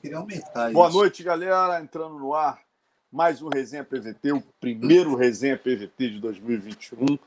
Queria aumentar Boa isso. noite, galera. Entrando no ar, mais um Resenha PVT, o primeiro Resenha PVT de 2021.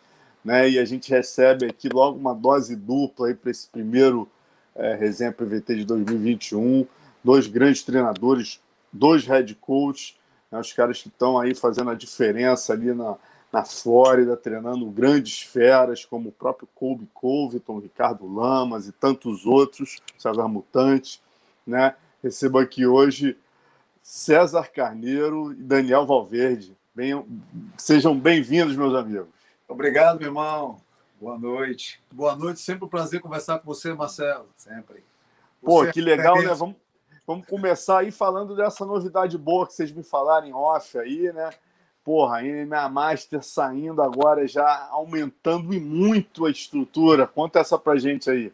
Né? E a gente recebe aqui logo uma dose dupla para esse primeiro é, Resenha PVT de 2021. Dois grandes treinadores, dois head coaches, né? os caras que estão aí fazendo a diferença ali na, na Flórida, treinando grandes feras, como o próprio Colby Covington, Ricardo Lamas e tantos outros, César Mutante. Né? Recebo aqui hoje César Carneiro e Daniel Valverde. Venham, sejam bem-vindos, meus amigos. Obrigado, meu irmão. Boa noite. Boa noite. Sempre um prazer conversar com você, Marcelo. Sempre. Pô, Você que é legal, né? Vamos, vamos começar aí falando dessa novidade boa que vocês me falaram em off aí, né? Porra, a MMA Master saindo agora, já aumentando e muito a estrutura. Conta essa pra gente aí.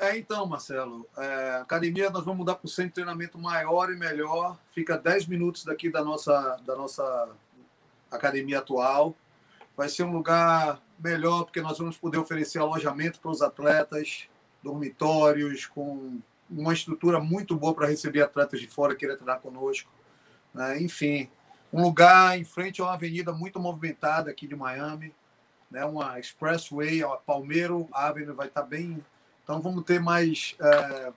É, então, Marcelo, é, academia nós vamos mudar para o centro de treinamento maior e melhor. Fica 10 minutos daqui da nossa, da nossa academia atual. Vai ser um lugar melhor, porque nós vamos poder oferecer alojamento para os atletas, dormitórios, com uma estrutura muito boa para receber atletas de fora que queiram treinar conosco. né? Enfim, um lugar em frente a uma avenida muito movimentada aqui de Miami, né? uma expressway, a Palmeiro Avenue vai estar bem então vamos ter mais, é,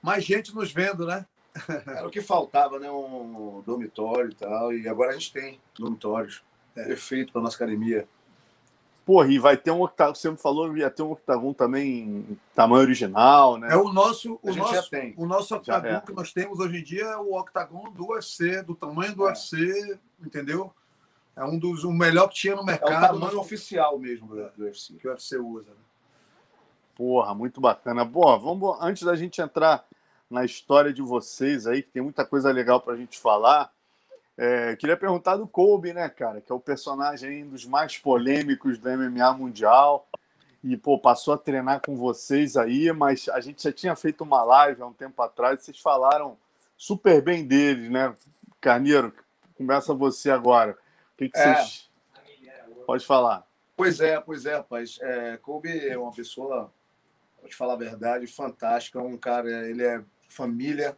mais gente nos vendo, né? Era o que faltava, né? Um dormitório e tal. E agora a gente tem dormitórios. É. Perfeito para nossa academia. Porra, e vai ter um octagon, você me falou, ia ter um octagon também em tamanho original, né? É o nosso, o nosso, tem. o nosso octagon é. que nós temos hoje em dia é o octagon do UFC, do tamanho do É. UFC, entendeu? É um dos o melhor que tinha no É o mercado tamanho oficial mesmo do, do UFC. que o UFC usa. Né? Porra, muito bacana. Bom, vamos, antes da gente entrar na história de vocês aí, que tem muita coisa legal pra gente falar, é, queria perguntar do Kobe, né, cara, que é o personagem aí, um dos mais polêmicos do MMA mundial. E, pô, passou a treinar com vocês aí, mas a gente já tinha feito uma live há um tempo atrás, vocês falaram super bem deles, né? Carneiro, começa você agora. O que, que É. vocês. Pode falar. Pois é, pois é, rapaz. É, Kobe é uma pessoa, vou te falar a verdade, fantástica. Um cara, ele é família,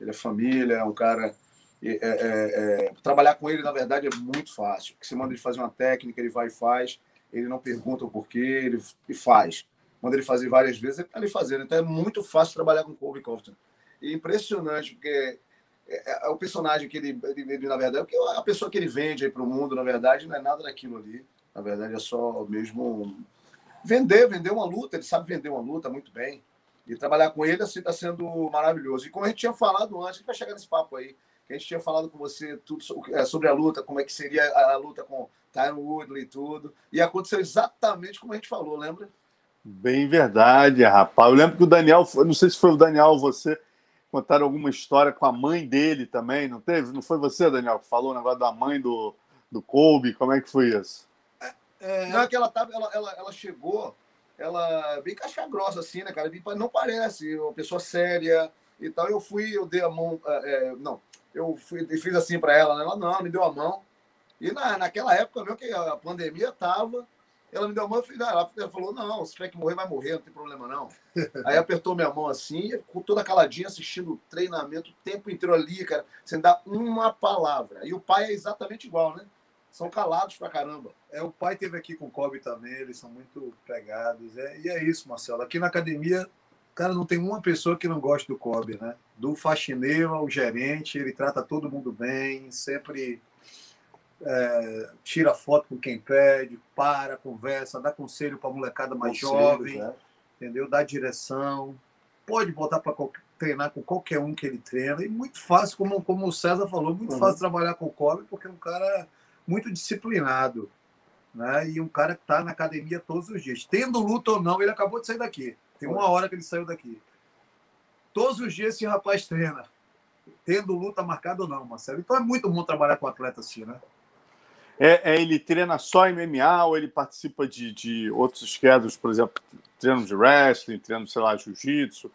ele é família, é um cara. é, é, é, trabalhar com ele, na verdade, é muito fácil. Porque você manda ele fazer uma técnica, ele vai e faz. Ele não pergunta o porquê, ele, ele faz. Manda ele fazer várias vezes, ele tá ali fazendo. Então é muito fácil trabalhar com Kobe Covington. E impressionante, porque é, é o personagem que ele, ele, ele, na verdade, a pessoa que ele vende aí para o mundo, na verdade, não é nada daquilo ali. Na verdade, é só mesmo vender, vender uma luta. Ele sabe vender uma luta muito bem. E trabalhar com ele assim está sendo maravilhoso. E como a gente tinha falado antes, a gente vai chegar nesse papo aí, que a gente tinha falado com você tudo é, sobre a luta, como é que seria a, luta com Tyron Woodley e tudo. E aconteceu exatamente como a gente falou, lembra? Bem verdade, rapaz. Eu lembro que o Daniel, não sei se foi o Daniel ou você, contaram alguma história com a mãe dele também, não teve? Não foi você, Daniel, que falou o negócio da mãe do, do Kobe? Como é que foi isso? É, Não, é que ela, tava, ela, ela, ela chegou, ela bem casca grossa, assim, né, cara? Não parece, uma pessoa séria e tal. Eu fui, eu dei a mão, é, é, não, eu fui, fiz assim para ela, né? Ela não, me deu a mão. E na, naquela época, mesmo que a pandemia tava, ela me deu a mão, eu fiz, ela, ela falou: não, se tiver que morrer, vai morrer, não tem problema não. Aí apertou minha mão assim, ficou toda caladinha, assistindo o treinamento o tempo inteiro ali, cara, sem dar uma palavra. E o pai é exatamente igual, né? São calados pra caramba. É, o pai teve aqui com o Kobe também, eles são muito pegados. É, e é isso, Marcelo. Aqui na academia, cara, não tem uma pessoa que não gosta do Kobe, né? Do faxineiro ao gerente, ele trata todo mundo bem, sempre é, tira foto com quem pede, para, conversa, dá conselho para molecada mais Conselhos, jovem, né? entendeu? Dá direção. Pode botar para treinar com qualquer um que ele treina. E muito fácil, como, como o César falou, muito Uhum. fácil trabalhar com o Kobe, porque é um cara muito disciplinado. Né? E um cara que está na academia todos os dias. Tendo luta ou não, ele acabou de sair daqui. Tem uma hora que ele saiu daqui. Todos os dias esse rapaz treina. Tendo luta marcada ou não, Marcelo. Então é muito bom trabalhar com atleta assim, né? É, é, ele treina só MMA ou ele participa de, de outros schedules, por exemplo, treino de wrestling, treino, sei lá, jiu-jitsu?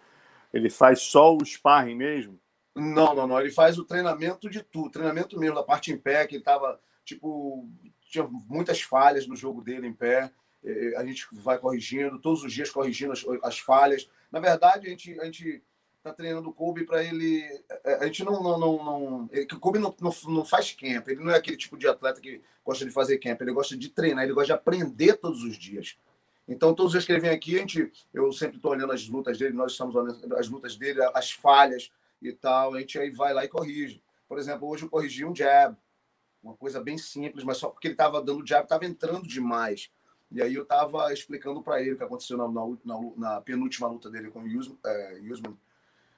Ele faz só o sparring mesmo? Não, não, não. Ele faz o treinamento de tudo, treinamento mesmo, da parte em pé, que ele tava, tipo, tinha muitas falhas no jogo dele em pé. Eh, A gente vai corrigindo, todos os dias corrigindo as, as falhas. Na verdade, a gente, a gente tá treinando o Kobe para ele. É, a gente não. não, não, não o Kobe não, não, não, faz camp, ele não é aquele tipo de atleta que gosta de fazer camp, ele gosta de treinar, ele gosta de aprender todos os dias. Então, todos os dias que ele vem aqui, a gente, eu sempre estou olhando as lutas dele, nós estamos olhando as lutas dele, as falhas e tal, a gente aí vai lá e corrige. Por exemplo, hoje eu corrigi um jab, uma coisa bem simples, mas só porque ele estava dando jab, estava entrando demais. E aí eu estava explicando para ele o que aconteceu na, na, na, penúltima luta dele com o Usman, é,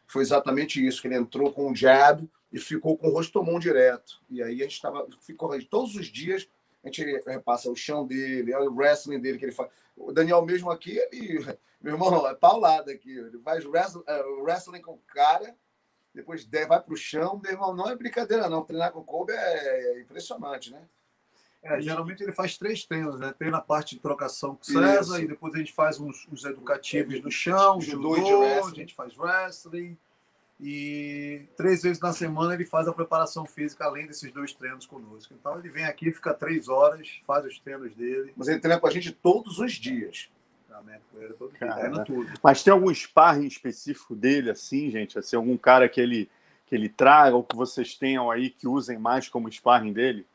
foi exatamente isso, que ele entrou com um jab e ficou com o rosto mão direto. E aí a gente estava, ficou todos os dias, a gente repassa o chão dele, o wrestling dele que ele faz. O Daniel mesmo aqui, ele, meu irmão, é paulada aqui. Ele faz wrestling, é, wrestling com o cara, depois vai para o chão, meu irmão, não é brincadeira não. Treinar com o Kobe é impressionante, né? É, geralmente ele faz três treinos, né? Treina a parte de trocação com César Isso. e depois a gente faz uns, uns educativos no chão, judô, judô a gente faz wrestling. E três vezes na semana ele faz a preparação física além desses dois treinos conosco. Então ele vem aqui, fica três horas, faz os treinos dele. Mas ele treina com a gente todos os dias. Cara, Mas tem algum sparring específico dele, assim, gente? Assim, algum cara que ele, que ele traga ou que vocês tenham aí que usem mais como sparring dele?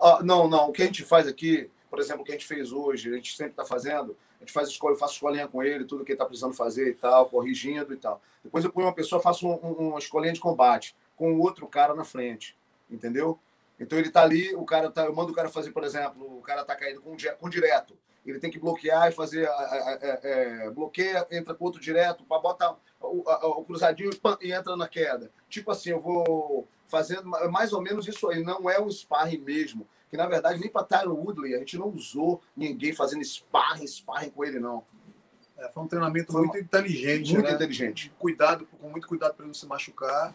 Ah, não, não. O que a gente faz aqui, por exemplo, o que a gente fez hoje, a gente sempre está fazendo, a gente faz escola, eu faço escolinha com ele, tudo que ele está precisando fazer e tal, corrigindo e tal. Depois eu ponho uma pessoa, faço um, um, uma escolinha de combate com o outro cara na frente, entendeu? Então ele está ali, o cara tá, eu mando o cara fazer, por exemplo, o cara está caindo com, com direto. Ele tem que bloquear e fazer. É, é, bloqueia, entra com outro direto, para botar o, o cruzadinho e entra na queda. Tipo assim, eu vou fazendo mais ou menos isso aí. Não é um sparring mesmo. Que na verdade, nem para Tyron Woodley, a gente não usou ninguém fazendo sparring, sparring com ele, não. É, foi um treinamento foi muito uma... inteligente. Muito né? inteligente. Cuidado, com muito cuidado para não se machucar.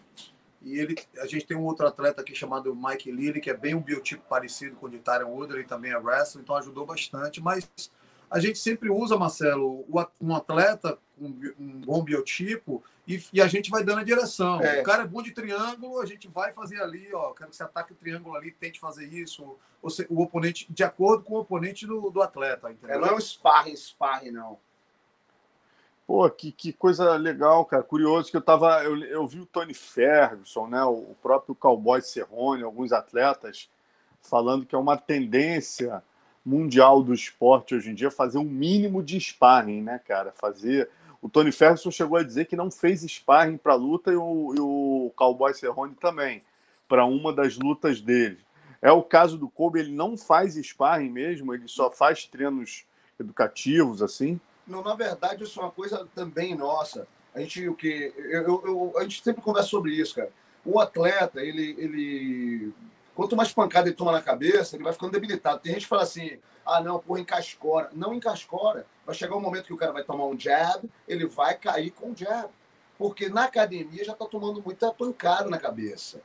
E ele, a gente tem um outro atleta aqui chamado Mike Lilly, que é bem um biotipo parecido com o de Tyron Woodley, também é wrestler, então ajudou bastante. Mas a gente sempre usa, Marcelo, um atleta com um bom biotipo e, e, a gente vai dando a direção. É. O cara é bom de triângulo, a gente vai fazer ali, ó, quero que você ataque o triângulo ali, tente fazer isso. O oponente, de acordo com o oponente do, do atleta, entendeu? É, não é um sparring, sparring, não. Pô, que, que coisa legal, cara. Curioso que eu tava. Eu, eu vi o Tony Ferguson, né? O, o próprio Cowboy Cerrone, alguns atletas, falando que é uma tendência mundial do esporte hoje em dia fazer um mínimo de sparring, né, cara? Fazer. O Tony Ferguson chegou a dizer que não fez sparring para luta e o, e o Cowboy Cerrone também, para uma das lutas dele. É o caso do Kobe, ele não faz sparring mesmo, ele só faz treinos educativos, assim? Não, na verdade, isso é uma coisa também nossa. A gente, o que, eu, eu, a gente sempre conversa sobre isso, cara. O atleta, ele, ele Quanto mais pancada ele toma na cabeça, ele vai ficando debilitado. Tem gente que fala assim: ah, não, porra, encascora. Não encascora. Vai chegar um momento que o cara vai tomar um jab, ele vai cair com o jab. Porque na academia já está tomando muita pancada na cabeça.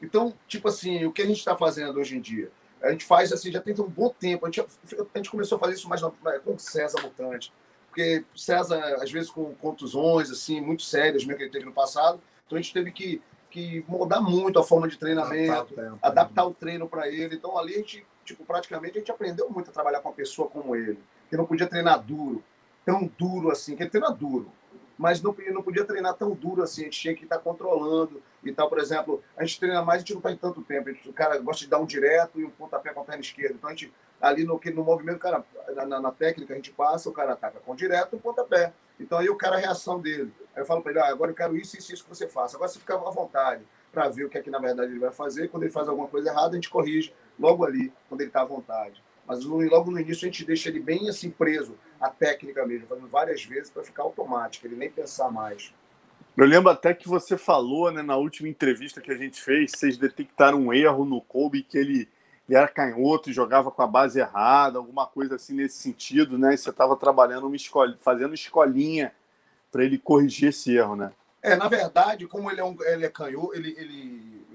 Então, tipo assim, o que a gente está fazendo hoje em dia? A gente faz assim, já tem um bom tempo. A gente, a gente começou a fazer isso mais na, com o César Mutante. Porque César, às vezes, com contusões, assim, muito sérias, mesmo que ele teve no passado. Então a gente teve que que mudar muito a forma de treinamento, adaptar, adaptar o treino para ele. Então ali a gente, tipo, praticamente a gente aprendeu muito a trabalhar com uma pessoa como ele, que não podia treinar duro, tão duro assim, que ele treina duro, mas não, não podia treinar tão duro assim, a gente tinha que estar controlando e tal. Por exemplo, a gente treina mais, a gente não faz tanto tempo, gente, o cara gosta de dar um direto e um pontapé com a perna esquerda. Então a gente, ali no, no movimento, cara, na, na técnica a gente passa, o cara ataca com direto e um pontapé. Então aí o cara, a reação dele. Aí eu falo para ele, ah, agora eu quero isso, isso, isso que você faça. Agora você fica à vontade para ver o que é que na verdade ele vai fazer. E quando ele faz alguma coisa errada, a gente corrige logo ali, quando ele está à vontade. Mas logo no início a gente deixa ele bem assim preso à técnica mesmo, fazendo várias vezes para ficar automático, ele nem pensar mais. Eu lembro até que você falou, né, na última entrevista que a gente fez, vocês detectaram um erro no Kobe que ele, ele era canhoto e jogava com a base errada, alguma coisa assim nesse sentido, né? E você estava trabalhando uma escola, fazendo escolinha para ele corrigir esse erro, né? É, na verdade, como ele é, um, ele é canhoto, ele, ele,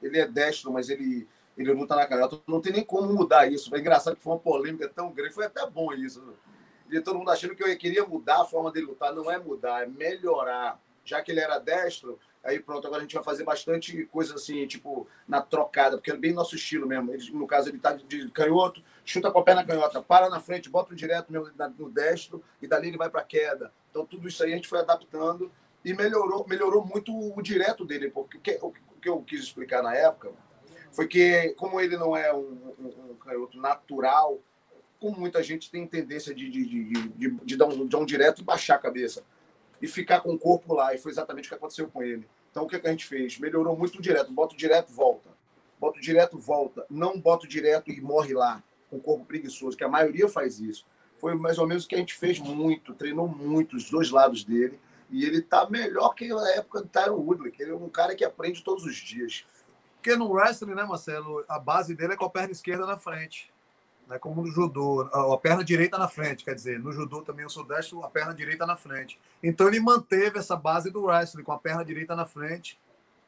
ele é destro, mas ele, ele luta na canhota, não tem nem como mudar isso. É engraçado que foi uma polêmica tão grande, foi até bom isso. E todo mundo achando que eu queria mudar a forma dele lutar. Não é mudar, é melhorar. Já que ele era destro, aí pronto, agora a gente vai fazer bastante coisa assim, tipo, na trocada, porque é bem nosso estilo mesmo. Ele, no caso, ele tá de canhoto, chuta com a perna canhota, para na frente, bota o direto no, no destro, e dali ele vai para queda. Então, tudo isso aí a gente foi adaptando e melhorou, melhorou muito o direto dele, porque o que, o que eu quis explicar na época foi que, como ele não é um, um, um canhoto natural, como muita gente tem tendência de, de, de, de, de dar, um, de um direto e baixar a cabeça e ficar com o corpo lá, e foi exatamente o que aconteceu com ele. Então, o que, que a gente fez? Melhorou muito o direto, bota o direto, volta. Bota o direto, volta. Não bota o direto e morre lá, com o corpo preguiçoso, que a maioria faz isso. Foi mais ou menos o que a gente fez muito, treinou muito os dois lados dele, e ele tá melhor que na época do Tyron Woodley, que ele é um cara que aprende todos os dias. Porque no wrestling, né, Marcelo, a base dele é com a perna esquerda na frente. Né, como no judô, a perna direita na frente, quer dizer, no judô também o sudeste, a perna direita na frente. Então ele manteve essa base do wrestling, com a perna direita na frente,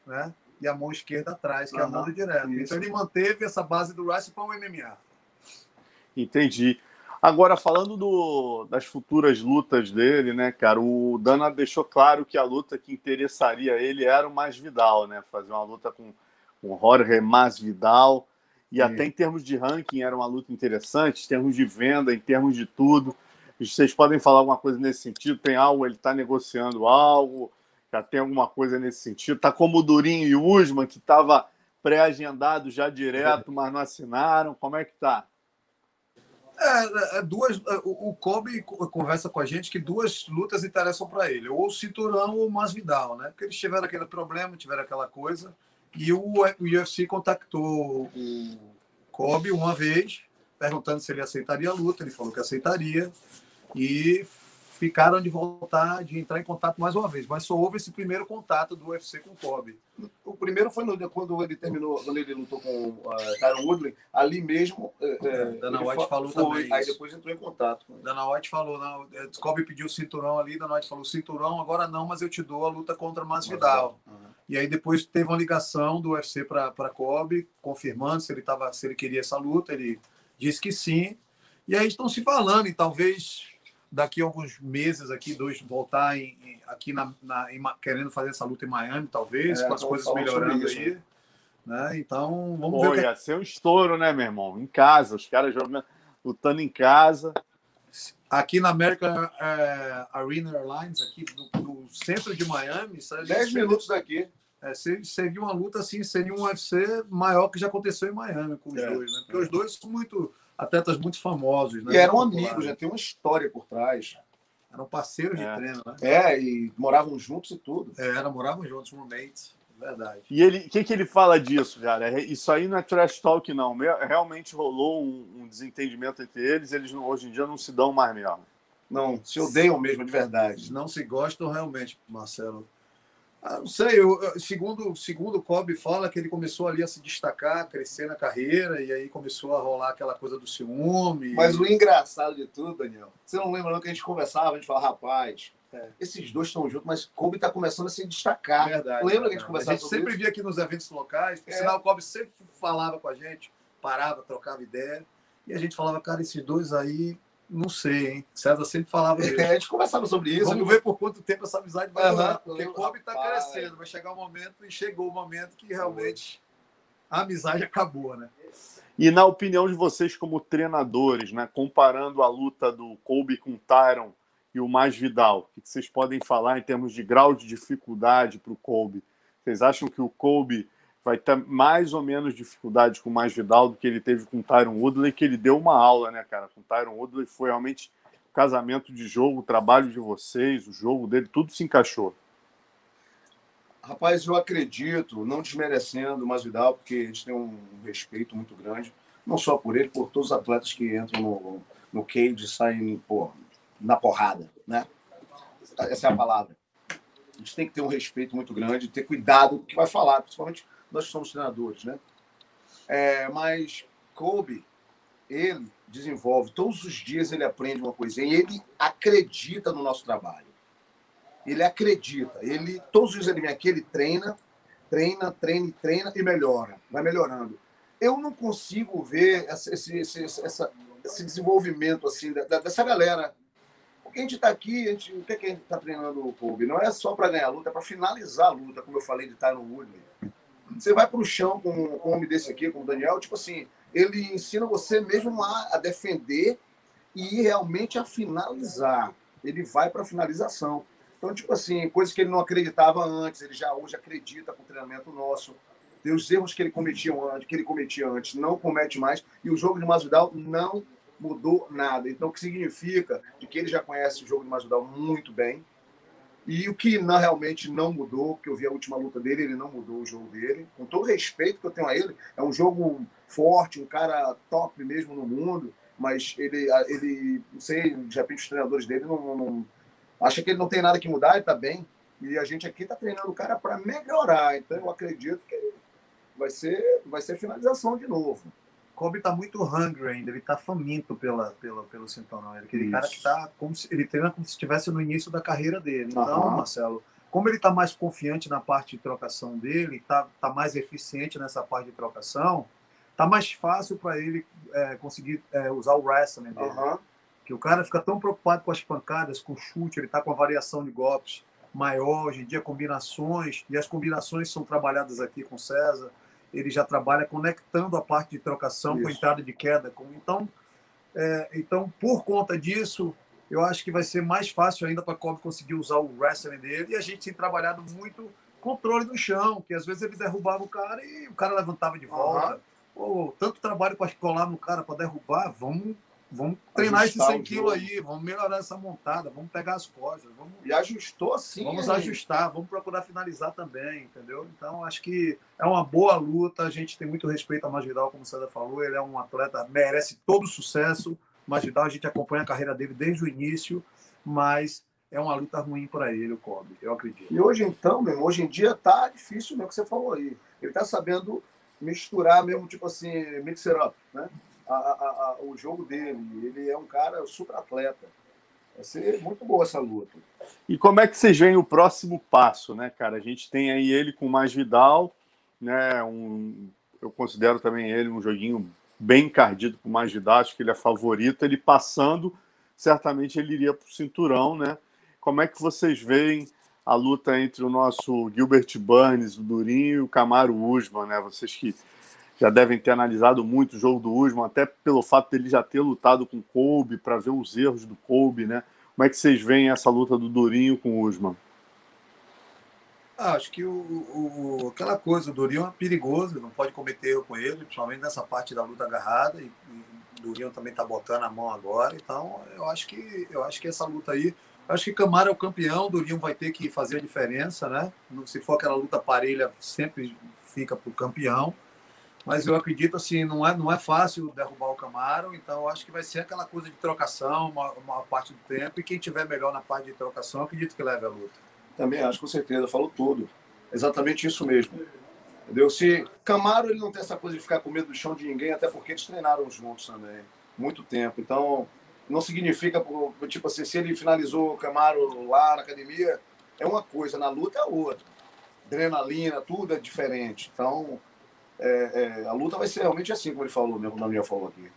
né? E a mão esquerda atrás, que uhum, é a mão. Isso. Então ele manteve essa base do wrestling para o MMA. Entendi. Agora, falando do, das futuras lutas dele, né, cara, o Dana deixou claro que a luta que interessaria ele era o Masvidal, né? Fazer uma luta com, com Jorge Masvidal. E até em termos de ranking era uma luta interessante, em termos de venda, em termos de tudo. Vocês podem falar alguma coisa nesse sentido? Tem algo, ele está negociando algo, já tem alguma coisa nesse sentido? Está como o Durinho e o Usman, que estava pré-agendado já direto, mas não assinaram. Como é que está? É, é, duas, é, o, o Kobe conversa com a gente que duas lutas interessam para ele, ou o Cinturão ou o Masvidal, né? Porque eles tiveram aquele problema, tiveram aquela coisa, e o, o UFC contactou o Kobe uma vez, perguntando se ele aceitaria a luta, ele falou que aceitaria, e ficaram de voltar, de entrar em contato mais uma vez. Mas só houve esse primeiro contato do UFC com o Kobe. O primeiro foi no, quando ele terminou, quando ele lutou com o uh, Tyron Woodley, ali mesmo. É Dana White falou foi, também. Aí depois entrou em contato. Dana White falou, não, Kobe pediu o cinturão ali, Dana White falou: cinturão, agora não, mas eu te dou a luta contra Masvidal. Uhum. E aí depois teve uma ligação do UFC para Kobe, confirmando se ele, tava, se ele queria essa luta. Ele disse que sim. E aí estão se falando, e talvez daqui a alguns meses aqui, dois, voltar em, em, aqui na, na em, querendo fazer essa luta em Miami, talvez, é, com as coisas melhorando aí. Né? Então, vamos Pô, ver. Ia que... ser um estouro, né, meu irmão? Em casa, os caras jogando, lutando em casa. Aqui na American é, Arena Airlines, aqui no, centro de Miami. 10 minutos daqui. É, seria uma luta assim, seria um UFC maior que já aconteceu em Miami com os é, dois, né? Porque os dois são muito atletas muito famosos. Né? E eram amigos, já tem uma história por trás. Eram parceiros é. de treino, né? É, e moravam juntos e tudo. É, eram, moravam juntos, roommates. Verdade. E ele, o que, que ele fala disso, cara? É, isso aí não é trash talk, não. Realmente rolou um, um desentendimento entre eles. Eles não, hoje em dia não se dão mais mesmo. Não, se odeiam mesmo, de verdade. Não se gostam realmente, Marcelo. Ah, não sei, eu, segundo, segundo o Kobe fala que ele começou ali a se destacar, crescer na carreira, e aí começou a rolar aquela coisa do ciúme. Mas o engraçado de tudo, Daniel, você não lembra não que a gente conversava, a gente falava, rapaz, é. esses dois estão juntos, mas Kobe está começando a se destacar. Verdade. Lembra que a gente conversava A gente sempre isso? via aqui nos eventos locais, por é. sinal, o Kobe sempre falava com a gente, parava, trocava ideia, e a gente falava, cara, esses dois aí não sei, hein? César sempre falava isso. É, a gente conversava sobre isso. Vamos ver por quanto tempo essa amizade vai durar. Uhum. Porque Kobe está crescendo, vai chegar um momento, e chegou o momento que realmente a amizade acabou, né? E na opinião de vocês como treinadores, né, comparando a luta do Kobe com o Tyron e o Mais Vidal, o que vocês podem falar em termos de grau de dificuldade para o Kobe? Vocês acham que o Kobe vai ter mais ou menos dificuldade com o mais Vidal do que ele teve com o Tyron Woodley, que ele deu uma aula, né, cara? Com o Tyron Woodley foi realmente casamento de jogo, o trabalho de vocês, o jogo dele, tudo se encaixou. Rapaz, eu acredito, não desmerecendo o Masvidal, porque a gente tem um respeito muito grande, não só por ele, por todos os atletas que entram no, no cage e saem na porrada, né? Essa é a palavra. A gente tem que ter um respeito muito grande, ter cuidado com o que vai falar, principalmente nós somos treinadores, né? É, mas Kobe, ele desenvolve, todos os dias ele aprende uma coisinha e ele acredita no nosso trabalho. Ele acredita, ele todos os dias ele vem aqui, ele treina, treina, treina, treina e melhora, vai melhorando. Eu não consigo ver esse, esse, esse, essa, esse desenvolvimento assim dessa galera. Porque a gente está aqui, a gente, o que, é que a gente está treinando o Kobe? Não é só para ganhar a luta, é para finalizar a luta, como eu falei de Tyron Woodley. Você vai para o chão com um homem desse aqui, como o Daniel, tipo assim, ele ensina você mesmo a, a defender e realmente a finalizar. Ele vai para finalização. Então, tipo assim, coisas que ele não acreditava antes, ele já hoje acredita com o treinamento nosso. E os erros que ele cometia antes, que ele cometia antes, não comete mais. E o jogo de Masvidal não mudou nada. Então, o que significa de que ele já conhece o jogo de Masvidal muito bem. E o que não, realmente não mudou, que eu vi a última luta dele, ele não mudou o jogo dele. Com todo o respeito que eu tenho a ele, é um jogo forte, um cara top mesmo no mundo, mas ele, ele não sei, de repente os treinadores dele não, não acha que ele não tem nada que mudar, ele está bem. E a gente aqui está treinando o cara para melhorar. Então eu acredito que vai ser, vai ser finalização de novo. Kobe está muito hungry ainda, ele está faminto pela, pela, pelo cinturão. Ele, aquele Isso. cara que está como se, ele treina como se estivesse no início da carreira dele. Então, uhum. Marcelo, como ele está mais confiante na parte de trocação dele, está tá mais eficiente nessa parte de trocação, está mais fácil para ele é, conseguir é, usar o wrestling dele. Uhum. Que o cara fica tão preocupado com as pancadas, com o chute, ele está com a variação de golpes maior, hoje em dia combinações, e as combinações são trabalhadas aqui com César ele já trabalha conectando a parte de trocação Isso. com a entrada de queda. Então, é, então, por conta disso, eu acho que vai ser mais fácil ainda para a Kobe conseguir usar o wrestling dele. E a gente tem trabalhado muito controle do chão, que às vezes ele derrubava o cara e o cara levantava de volta. Uhum. tanto trabalho para colar no cara, para derrubar, vamos Vamos treinar Ajustar esses 100 quilos aí, vamos melhorar essa montada, vamos pegar as costas. Vamos, e ajustou sim. Vamos aí. ajustar, vamos procurar finalizar também, entendeu? Então, acho que é uma boa luta. A gente tem muito respeito a Masvidal, como o César falou. Ele é um atleta, merece todo o sucesso. Masvidal, a gente acompanha a carreira dele desde o início, mas é uma luta ruim para ele, o Kobe, eu acredito. E hoje, então, mesmo, hoje em dia tá difícil mesmo que você falou aí. Ele tá sabendo misturar mesmo, tipo assim, mixer up, né? A, a, a, o jogo dele. Ele é um cara super atleta. Vai ser muito boa essa luta. E como é que vocês veem o próximo passo, né, cara? A gente tem aí ele com mais Vidal, né? Um, eu considero também ele um joguinho bem encardido com mais Vidal, acho que ele é favorito. Ele passando, certamente ele iria para o cinturão, né? Como é que vocês veem a luta entre o nosso Gilbert Burns, o Durinho e o Camaro Usman, né? Vocês que já devem ter analisado muito o jogo do Usman, até pelo fato dele já ter lutado com o Kobe, para ver os erros do Kobe, né? Como é que vocês veem essa luta do Durinho com o Usman? Ah, acho que o, o, aquela coisa, o Durinho é perigoso, não pode cometer erro com ele, principalmente nessa parte da luta agarrada, e, e o Durinho também está botando a mão agora, então eu acho que eu acho que essa luta aí, acho que Camara é o campeão, o Durinho vai ter que fazer a diferença, né? Se for aquela luta parelha, sempre fica para o campeão mas eu acredito assim, não é, não é fácil derrubar o Camaro, então acho que vai ser aquela coisa de trocação uma, uma parte do tempo, e quem tiver melhor na parte de trocação, acredito que leve a luta. Também acho, com certeza, falou tudo. Exatamente isso mesmo. Entendeu? Se Camaro ele não tem essa coisa de ficar com medo do chão de ninguém, até porque eles treinaram juntos também, muito tempo. Então, não significa, tipo assim, se ele finalizou o Camaro lá na academia, é uma coisa, na luta é outra. Adrenalina, tudo é diferente. Então, é, é, a luta vai ser realmente assim, como ele falou, mesmo na minha falou aqui.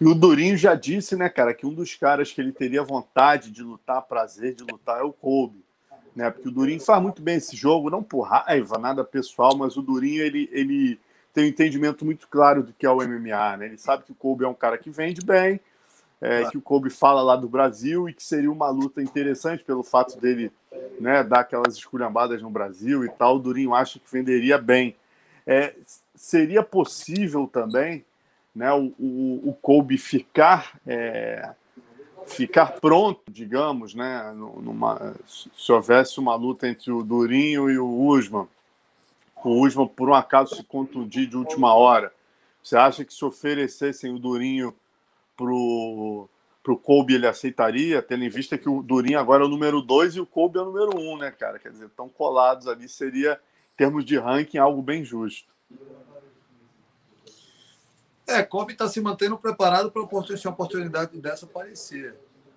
E o Durinho já disse, né, cara, que um dos caras que ele teria vontade de lutar, prazer de lutar, é o Kobe. Né? Porque o Durinho faz muito bem esse jogo, não por raiva, nada pessoal, mas o Durinho ele, ele tem um entendimento muito claro do que é o MMA. Né? Ele sabe que o Kobe é um cara que vende bem, é, que o Kobe fala lá do Brasil e que seria uma luta interessante pelo fato dele né, dar aquelas esculhambadas no Brasil e tal. O Durinho acha que venderia bem. É, seria possível também né, o, o, o Kobe ficar, é, ficar pronto, digamos, né, numa, se houvesse uma luta entre o Durinho e o Usman, o Usman por um acaso se contundir de última hora, você acha que se oferecessem o Durinho pro pro Kobe ele aceitaria, tendo em vista que o Durinho agora é o número 2 e o Kobe é o número 1, um, né, cara? Quer dizer, tão colados ali seria termos de ranking, algo bem justo. É, Kobe está se mantendo preparado para uma oportunidade dessa aparecer.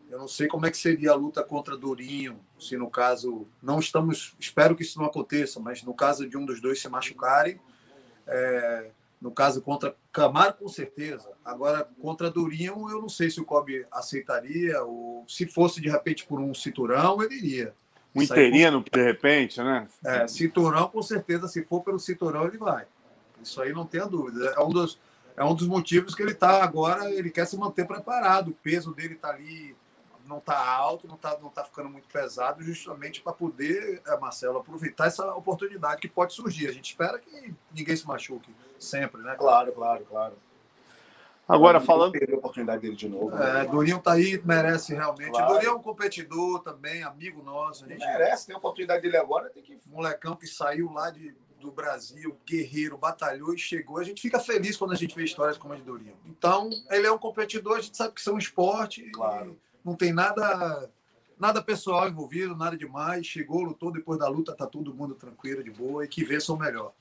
Eu não sei como é que seria a luta contra Durinho, se no caso não estamos, espero que isso não aconteça, mas no caso de um dos dois se machucarem, é, no caso contra Camaro com certeza. Agora contra Durinho eu não sei se o Kobe aceitaria ou se fosse de repente por um cinturão ele iria. Um interino, com... de repente, né? É, cinturão, com certeza, se for pelo cinturão, ele vai. Isso aí não tenha dúvida. É um dos, é um dos motivos que ele está agora, ele quer se manter preparado. O peso dele está ali não está alto, não está não tá ficando muito pesado, justamente para poder, é, Marcelo, aproveitar essa oportunidade que pode surgir. A gente espera que ninguém se machuque sempre, né? Claro, claro, claro. Agora, falando. Perder a oportunidade dele de novo. É, né? Durinho tá aí, merece realmente. Claro. Durinho é um competidor também, amigo nosso. A gente... Merece, tem a oportunidade dele agora, tem que. Molecão que saiu lá de, do Brasil, guerreiro, batalhou e chegou. A gente fica feliz quando a gente vê histórias como a de Durinho. Então, ele é um competidor, a gente sabe que isso é um esporte. Claro. Não tem nada nada pessoal envolvido, nada demais. Chegou, lutou, depois da luta tá todo mundo tranquilo, de boa e que vença o melhor.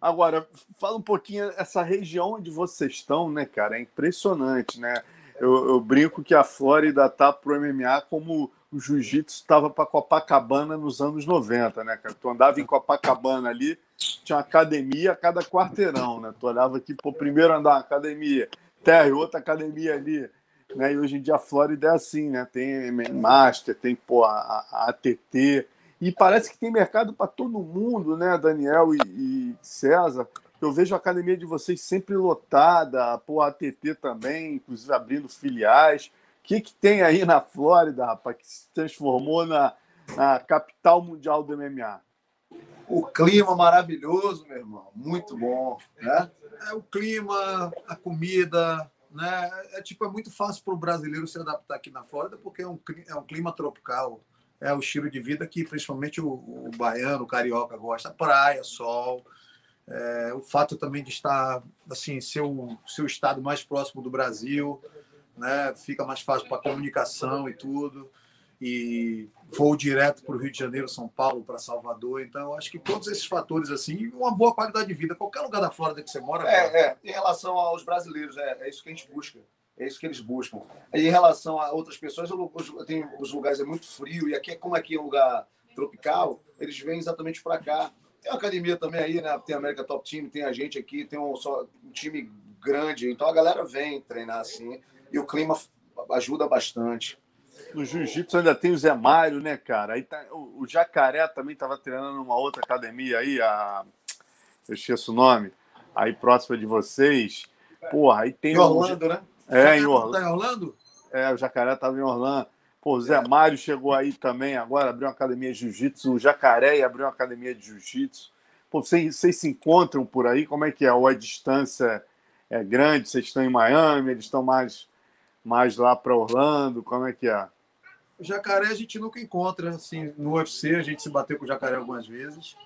Agora, fala um pouquinho essa região onde vocês estão, né, cara? É impressionante, né? Eu, eu brinco que a Flórida tá pro MMA como o jiu-jitsu estava para Copacabana nos anos 90, né, cara? Tu andava em Copacabana ali, tinha uma academia a cada quarteirão, né? Tu olhava aqui, pô, primeiro andar academia, terra, outra academia ali, né? E hoje em dia a Flórida é assim, né? Tem Master, tem, pô, a, a ATT, e parece que tem mercado para todo mundo, né, Daniel e, e, César? Eu vejo a academia de vocês sempre lotada, pô, a ATT também, inclusive abrindo filiais. O que, que tem aí na Flórida, rapaz, que se transformou na, na capital mundial do MMA? O clima maravilhoso, meu irmão, muito bom, né? É o clima, a comida, né? É tipo é muito fácil para o brasileiro se adaptar aqui na Flórida porque é um, é um clima tropical é o estilo de vida que principalmente o, o baiano, o carioca gosta, praia, sol, é, o fato também de estar assim seu seu estado mais próximo do Brasil, né, fica mais fácil para comunicação e tudo e voo direto para o Rio de Janeiro, São Paulo, para Salvador. Então, acho que todos esses fatores, assim, uma boa qualidade de vida, qualquer lugar da Flórida que você mora. É, é. em relação aos brasileiros, é, é isso que a gente busca. É isso que eles buscam. Em relação a outras pessoas, tem os lugares é muito frio e aqui, como aqui é um lugar tropical, eles vêm exatamente para cá. Tem uma academia também aí, né? Tem a América Top Team, tem a gente aqui, tem um, só, um time grande. Então a galera vem treinar assim e o clima ajuda bastante. No jiu-jitsu ainda tem o Zé Mário, né, cara? Aí tá, o, o Jacaré também estava treinando numa outra academia aí, a. Eu esqueço o nome. Aí próxima de vocês. Porra, aí tem. Em Orlando, né? É, em Orlando. Tá em Orlando? É, o Jacaré estava em Orlando. Pô, o Zé Mário chegou aí também agora, abriu uma academia de jiu-jitsu. O Jacaré abriu uma academia de jiu-jitsu. Pô, vocês, vocês se encontram por aí? Como é que é? Ou a distância é grande? Vocês estão em Miami? Eles estão mais, mais lá para Orlando? Como é que é? O Jacaré a gente nunca encontra. Assim, no UFC a gente se bateu com o Jacaré algumas vezes.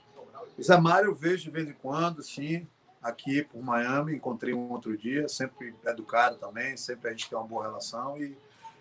O Zé Mário eu vejo de vez em quando, sim aqui por Miami, encontrei um outro dia, sempre educado também, sempre a gente tem uma boa relação e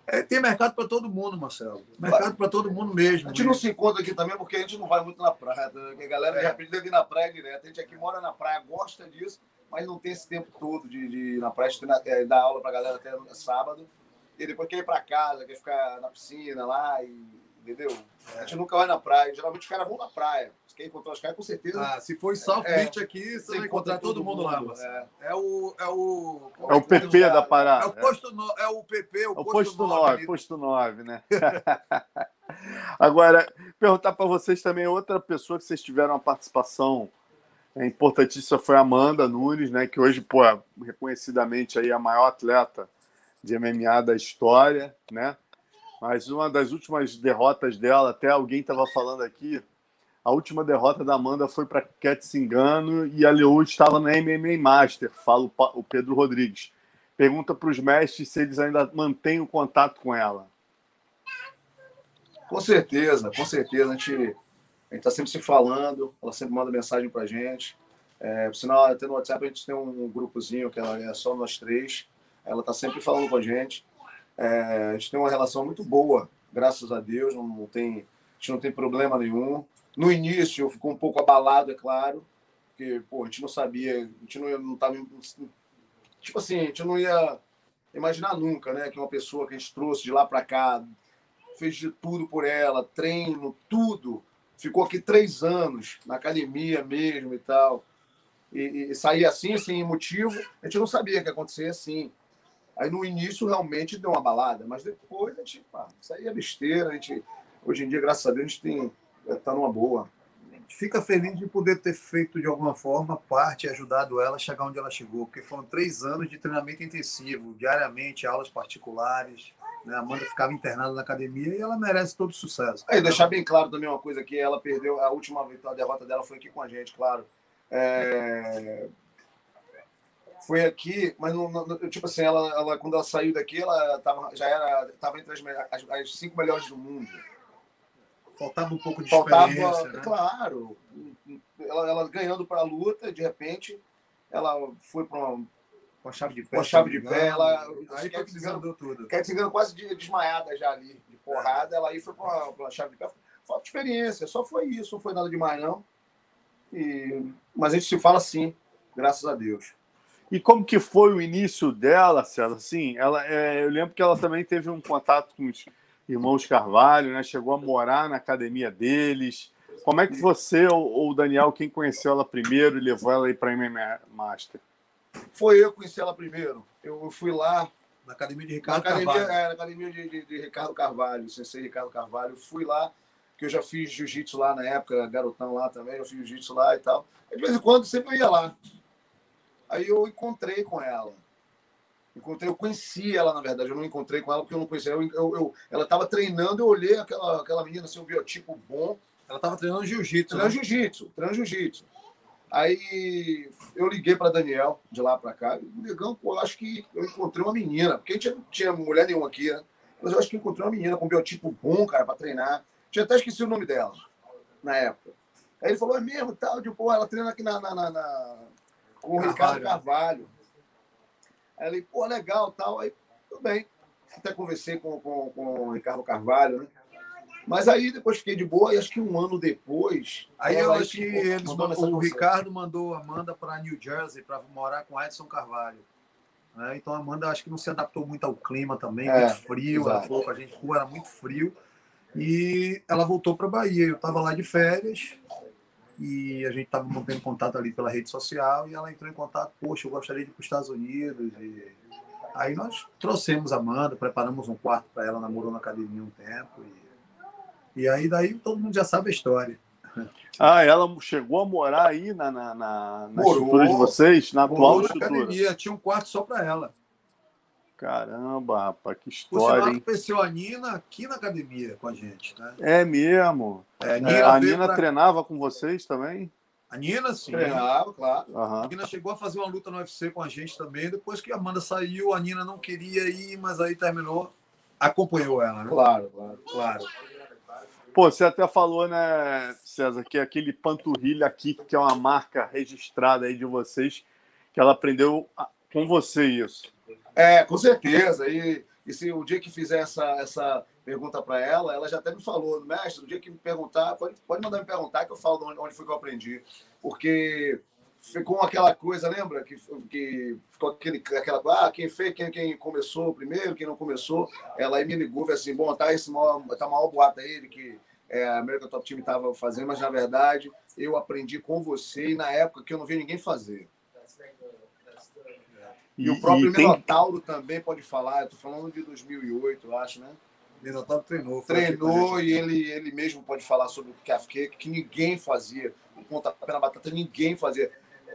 é, tem mercado para todo mundo, Marcelo. Mercado para todo mundo mesmo. A gente não se encontra aqui também porque a gente não vai muito na praia. Né? A galera é. de deve ir na praia direto. A gente aqui mora na praia, gosta disso, mas não tem esse tempo todo de, de ir na praia, de é, dar aula para a galera até sábado. E depois quer ir para casa, quer ficar na piscina lá e entendeu? A gente nunca vai na praia. Geralmente os caras vão na praia. Quer encontrar os caras, com certeza. Ah, se for em South é, Beach aqui, você, vai encontrar todo, mundo, mundo lá. É. é. o. É o, é o PP da parada. É o posto no, é o PP, o, o posto, posto 9. Posto 9, né? Agora, perguntar para vocês também, outra pessoa que vocês tiveram uma participação é, importantíssima foi a Amanda Nunes, né? Que hoje, pô, é reconhecidamente aí a maior atleta de MMA da história, né? Mas uma das últimas derrotas dela, até alguém estava falando aqui, a última derrota da Amanda foi para Cat Singano e a Leo estava na MMA Master, fala o Pedro Rodrigues. Pergunta para os mestres se eles ainda mantêm o contato com ela. Com certeza, com certeza. A gente está sempre se falando, ela sempre manda mensagem para a gente. É, por sinal, até no WhatsApp a gente tem um grupozinho que é só nós três. Ela está sempre falando com a gente. É, a gente tem uma relação muito boa, graças a Deus, não tem, a gente não tem problema nenhum. No início eu fico um pouco abalado, é claro, porque pô, a gente não sabia, a gente não, não tava. Tipo assim, a gente não ia imaginar nunca né, que uma pessoa que a gente trouxe de lá para cá, fez de tudo por ela, treino, tudo, ficou aqui três anos, na academia mesmo e tal, e, e sair assim, sem motivo, a gente não sabia que ia acontecer assim. Aí no início realmente deu uma balada, mas depois a gente, pá, isso aí é besteira. A gente, hoje em dia, graças a Deus, a gente tem, tá numa boa. Fica feliz de poder ter feito de alguma forma parte e ajudado ela a chegar onde ela chegou, porque foram três anos de treinamento intensivo, diariamente, aulas particulares, Né? A Amanda ficava internada na academia e ela merece todo sucesso. E deixar bem claro também uma coisa que ela perdeu, a última vitória, a derrota dela foi aqui com a gente, claro. É... Foi aqui, mas tipo assim, ela, ela, quando ela saiu daqui, ela tava, já era, tava entre as, as, as cinco melhores do mundo. Faltava um pouco de Faltava, experiência, né? claro. Ela, ela ganhando para a luta, de repente, ela foi para uma com a chave de pé. Com a chave de pé, ela. Aí quer que desandou tudo. Quer quase desmaiada já ali, de porrada. Ela aí foi com a, chave de pé. Falta de experiência, só foi isso, não foi nada demais, não. E... Mas a gente se fala assim, graças a Deus. E como que foi o início dela, César? Assim, ela, é, eu lembro que ela também teve um contato com os irmãos Carvalho, né? Chegou a morar na academia deles. Como é que você ou o Daniel, quem conheceu ela primeiro e levou ela aí para MMA Master? Foi eu que conheci ela primeiro. Eu fui lá. Na academia de Ricardo na academia, Carvalho. É, na academia de, de, de Ricardo Carvalho, sensei Ricardo Carvalho. Fui lá, que eu já fiz jiu-jitsu lá na época, garotão lá também, eu fiz jiu-jitsu lá e tal. E de vez em quando sempre eu ia lá. Aí eu encontrei com ela. Encontrei, eu conheci ela, na verdade. Eu não encontrei com ela porque eu não conhecia. Eu, eu, eu ela estava treinando, eu olhei aquela, aquela menina, assim, um biotipo bom. Ela estava treinando jiu-jitsu. Treinando né? jiu-jitsu, treinando jiu-jitsu. Aí eu liguei para Daniel, de lá para cá. Negão, pô, eu acho que eu encontrei uma menina, porque a gente não tinha mulher nenhuma aqui, né? Mas eu acho que encontrei uma menina com um biotipo bom, cara, para treinar. Tinha até esqueci o nome dela, na época. Aí ele falou, é mesmo, tal, de, pô, ela treina aqui na, na, na, na... com o. Ricardo Carvalho. Ele, pô, legal, tal. Aí, tudo bem. Até conversei com, com, com o Ricardo Carvalho, né? Mas aí depois fiquei de boa e acho que um ano depois. Aí eu acho que eles mandou, o Ricardo mandou a Amanda para New Jersey para morar com Edson Carvalho. Né? Então a Amanda acho que não se adaptou muito ao clima também, é, muito frio. Exato. Ela falou com a gente, era muito frio. E ela voltou para Bahia. Eu estava lá de férias e a gente estava mantendo contato ali pela rede social e ela entrou em contato. Poxa, eu gostaria de ir para os Estados Unidos. E... Aí nós trouxemos a Amanda, preparamos um quarto para ela, namorou na academia um tempo. E e aí daí todo mundo já sabe a história. Ah, ela chegou a morar aí na, na, na, na estrutura de vocês, na atual estrutura? academia, tinha um quarto só para ela. Caramba, rapaz, que história. Você conheceu a Nina aqui na academia com a gente, né? É mesmo. É, Nina é, a Nina pra... treinava com vocês também? A Nina, sim. Treinava, claro. Uhum. A Nina chegou a fazer uma luta no UFC com a gente também. Depois que a Amanda saiu, a Nina não queria ir, mas aí terminou. Acompanhou ela, né? Claro, claro, claro. Pô, você até falou, né, César, que aquele panturrilha aqui, que é uma marca registrada aí de vocês, que ela aprendeu com você isso. É, com certeza. E, e se o dia que fizer essa, essa pergunta para ela, ela já até me falou, mestre, o dia que me perguntar, pode, pode mandar me perguntar que eu falo onde, onde foi que eu aprendi. Porque ficou aquela coisa, lembra? Que, que ficou aquele, aquela coisa, ah, quem fez, quem, quem começou primeiro, quem não começou. Ela aí me ligou e assim, bom, tá esse maior, tá maior boato aí de que é, a América Top Team estava fazendo, mas na verdade eu aprendi com você e na época que eu não vi ninguém fazer. E, e o próprio tem... Minotauro também pode falar, eu tô falando de 2008, eu acho, né? Minotauro treinou. Treinou e ele, ele mesmo pode falar sobre o kick, que ninguém fazia. O pontapé na batata, ninguém fazia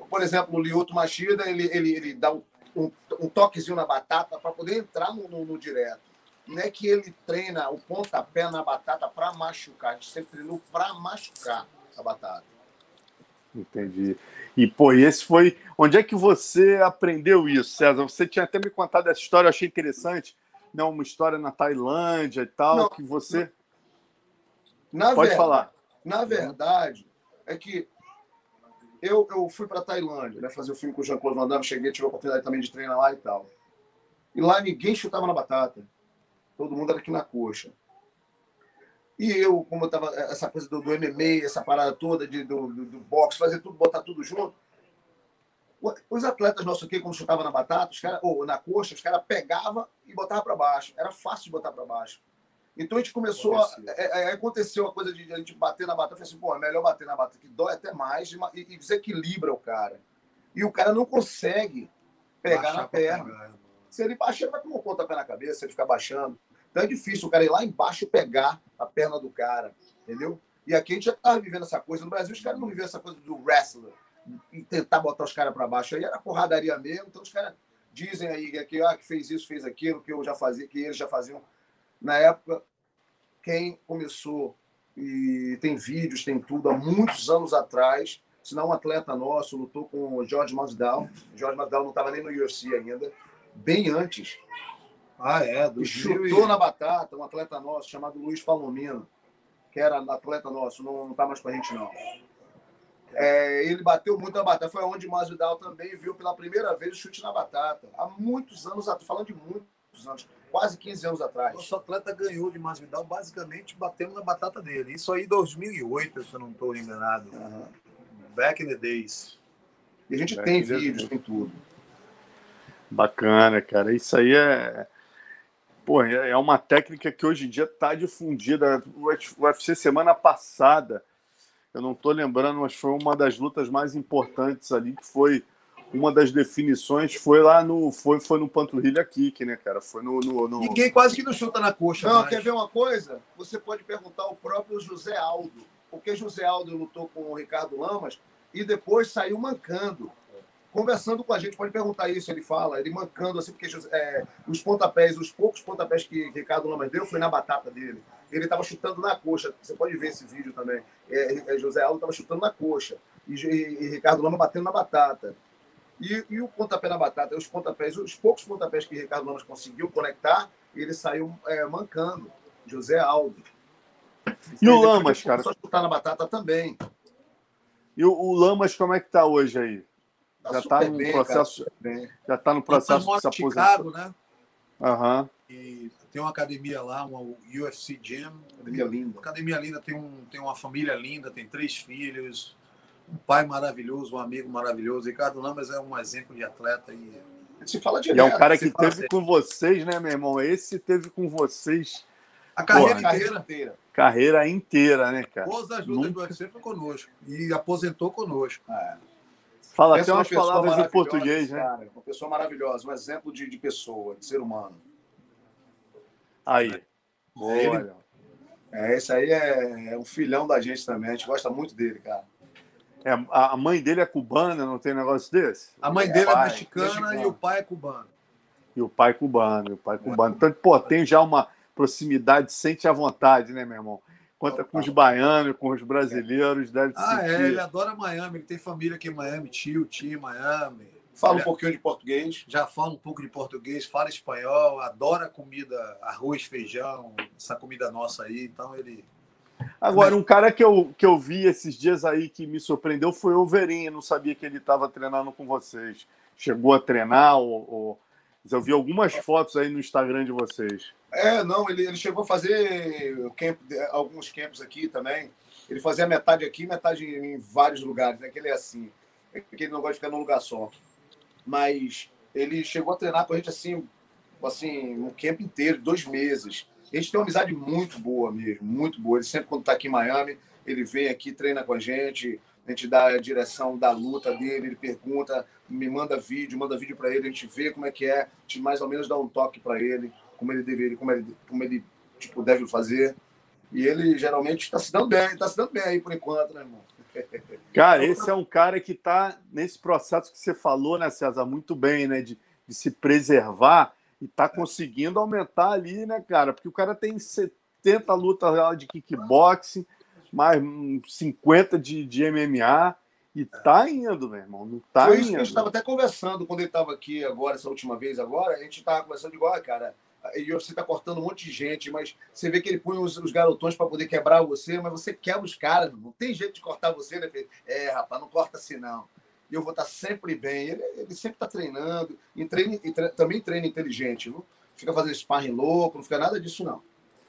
por exemplo, o Lioto Machida, ele, ele, ele dá um, um, um toquezinho na batata para poder entrar no, no, no, direto. Não é que ele treina o pontapé na batata para machucar, a gente sempre treinou para machucar a batata. Entendi. E, pô, esse foi. Onde é que você aprendeu isso, César? Você tinha até me contado essa história, eu achei interessante. Né? Uma história na Tailândia e tal, não, que você. Na Pode verdade, falar. Na verdade, é que eu, eu fui para Tailândia, né, fazer o filme com o Jean-Claude Van Damme, cheguei, tive a oportunidade também de treinar lá e tal. E lá ninguém chutava na batata. Todo mundo era aqui na coxa. E eu, como eu tava, essa coisa do, do MMA, essa parada toda de, do, do, do boxe, fazer tudo, botar tudo junto. Os atletas nossos aqui, quando chutavam na batata, os cara, ou na coxa, os caras pegavam e botavam para baixo. Era fácil de botar para baixo. Então a gente começou a. É, é, aconteceu a coisa de a gente bater na batata. Eu falei assim, pô, é melhor bater na batata, que dói até mais e, e desequilibra o cara. E o cara não consegue pegar Baixar na perna. Pegar. Se ele baixar, ele vai com um pontapé na cabeça, ele ficar baixando. Então é difícil o cara ir lá embaixo pegar a perna do cara. Entendeu? E aqui a gente já estava vivendo essa coisa. No Brasil, os caras não viviam essa coisa do wrestler e tentar botar os caras para baixo. Aí era porradaria mesmo. Então os caras dizem aí que, ah, que fez isso, fez aquilo, que eu já fazia, que eles já faziam Na época, quem começou e tem vídeos, tem tudo, há muitos anos atrás, se não um atleta nosso, lutou com o Jorge Masvidal. Jorge Masvidal não estava nem no UFC ainda, bem antes. Ah, é? E chutou e... na batata um atleta nosso chamado Luiz Palomino, que era atleta nosso, não está mais com a gente não. É, ele bateu muito na batata. Foi onde o Masvidal também viu pela primeira vez o chute na batata. Há muitos anos, falando de muitos anos, quase 15 anos atrás. Nosso atleta ganhou de Masvidal basicamente batendo na batata dele. Isso aí em 2008, se eu não estou enganado. Uhum. Back in the days. E a gente Back tem vídeos, tem tudo. Bacana, cara. Isso aí é. Pô, é, é uma técnica que hoje em dia está difundida. O UFC semana passada, eu não estou lembrando, mas foi uma das lutas mais importantes ali, que foi uma das definições foi lá no foi, foi no panturrilha kick, né, cara? Foi no, no, no... Ninguém quase que não chuta na coxa. Não, mais. quer ver uma coisa? Você pode perguntar o próprio José Aldo, porque José Aldo lutou com o Ricardo Lamas e depois saiu mancando. Conversando com a gente, pode perguntar isso, ele fala, ele mancando assim, porque é, os pontapés, os poucos pontapés que Ricardo Lamas deu foi na batata dele. Ele estava chutando na coxa. Você pode ver esse vídeo também. É, é José Aldo estava chutando na coxa. E, e, e Ricardo Lama batendo na batata. E, e o pontapé na batata, os pontapés, os poucos pontapés que Ricardo Lamas conseguiu conectar, ele saiu é, mancando. José Aldo. E, o Lamas, cara? Só chutar na batata também. E o, o Lamas, como é que tá hoje aí? Tá já está no bem, processo. Cara, já está no processo de se aposentar. né? Aham. E tem uma academia lá, uma UFC Gym. Academia linda. Academia linda, tem, um, tem uma família linda, tem três filhos um pai maravilhoso, um amigo maravilhoso. Ricardo Lamas é um exemplo de atleta e se fala direto. E é um cara que teve assim. com vocês, né, meu irmão? Esse teve com vocês a carreira Porra, inteira. inteira. Carreira inteira, né, cara? Todas as lutas Nunca... do UFC foi conosco e aposentou conosco. É. Fala até umas palavras em português, né? Cara, uma pessoa maravilhosa, um exemplo de, de pessoa, de ser humano. Aí. Boa. Ele... É, esse aí é, é um filhão da gente também. A gente gosta muito dele, cara. É, a mãe dele é cubana, não tem negócio desse? A mãe dele é, é mexicana mexicano. e o pai é cubano. E o pai é cubano, e o pai é cubano. Então, pô, tem já uma proximidade, sente à vontade, né, meu irmão? Conta com os baianos, com os brasileiros, deve Ah, sentir... é, ele adora Miami, ele tem família aqui em Miami, tio, tio em Miami. Fala um pouquinho de português. Já fala um pouco de português, fala espanhol, adora comida, arroz, feijão, essa comida nossa aí, então ele Agora, um cara que eu, que eu vi esses dias aí que me surpreendeu foi o Overin. Eu não sabia que ele estava treinando com vocês. Chegou a treinar ou, ou... Eu vi algumas fotos aí no Instagram de vocês. É, não, ele, ele chegou a fazer camp, alguns campos aqui também. Ele fazia metade aqui, metade em vários lugares, né? Que ele é assim. É que ele não gosta de ficar num lugar só. Mas ele chegou a treinar com a gente assim, assim, um camp inteiro, dois meses. A gente tem uma amizade muito boa mesmo, muito boa. Ele sempre, quando está aqui em Miami, ele vem aqui, treina com a gente, a gente dá a direção da luta dele, ele pergunta, me manda vídeo, manda vídeo para ele, a gente vê como é que é, a gente mais ou menos dá um toque para ele, como ele deveria, como ele, como ele tipo, deve fazer. E ele geralmente está se dando bem, está se dando bem aí por enquanto, né, irmão? Cara, esse é um cara que está nesse processo que você falou, né, César, muito bem, né, de, de se preservar e tá conseguindo aumentar ali, né, cara? Porque o cara tem 70 lutas de kickboxing, mais 50 de, de MMA. E tá indo, meu irmão. Não tá Foi isso que a gente estava até conversando quando ele estava aqui agora, essa última vez agora. A gente estava conversando igual, cara. E você está cortando um monte de gente, mas você vê que ele põe os, os garotões para poder quebrar você, mas você quebra os caras. Não tem jeito de cortar você, né? É, rapaz, não corta assim não e eu vou estar sempre bem. Ele, ele sempre está treinando, e, treina, e tre também treina inteligente. Não fica fazendo sparring louco, não fica nada disso, não.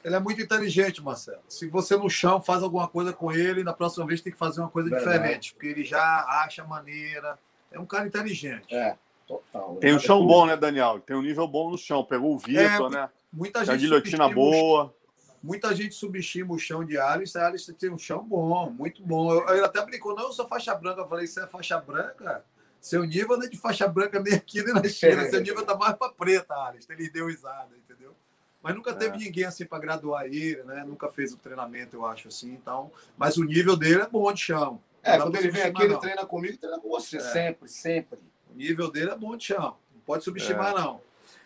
Ele é muito inteligente, Marcelo. Se você no chão faz alguma coisa com ele, na próxima vez tem que fazer uma coisa Verdade. diferente, porque ele já acha maneira. É um cara inteligente. É, total. Tem um chão bom, né, Daniel? Tem um nível bom no chão. Pegou o Vitor, é, né? Muita gente. A guilhotina boa. Muita gente subestima o chão de Alice. A Alice tem um chão bom, muito bom. Ele até brincou, não, eu sou faixa branca. Eu falei, você é faixa branca? Seu nível não é de faixa branca nem aqui nem na China. Seu nível tá mais para preta, Alice. Ele deu risada, entendeu? Mas nunca teve é. ninguém assim para graduar ele, né? Nunca fez o treinamento, eu acho assim. Então, mas o nível dele é bom de chão. É, quando ele vem aqui, ele treina comigo e treina com você, é. sempre, sempre. O nível dele é bom de chão. Não pode subestimar, é. não.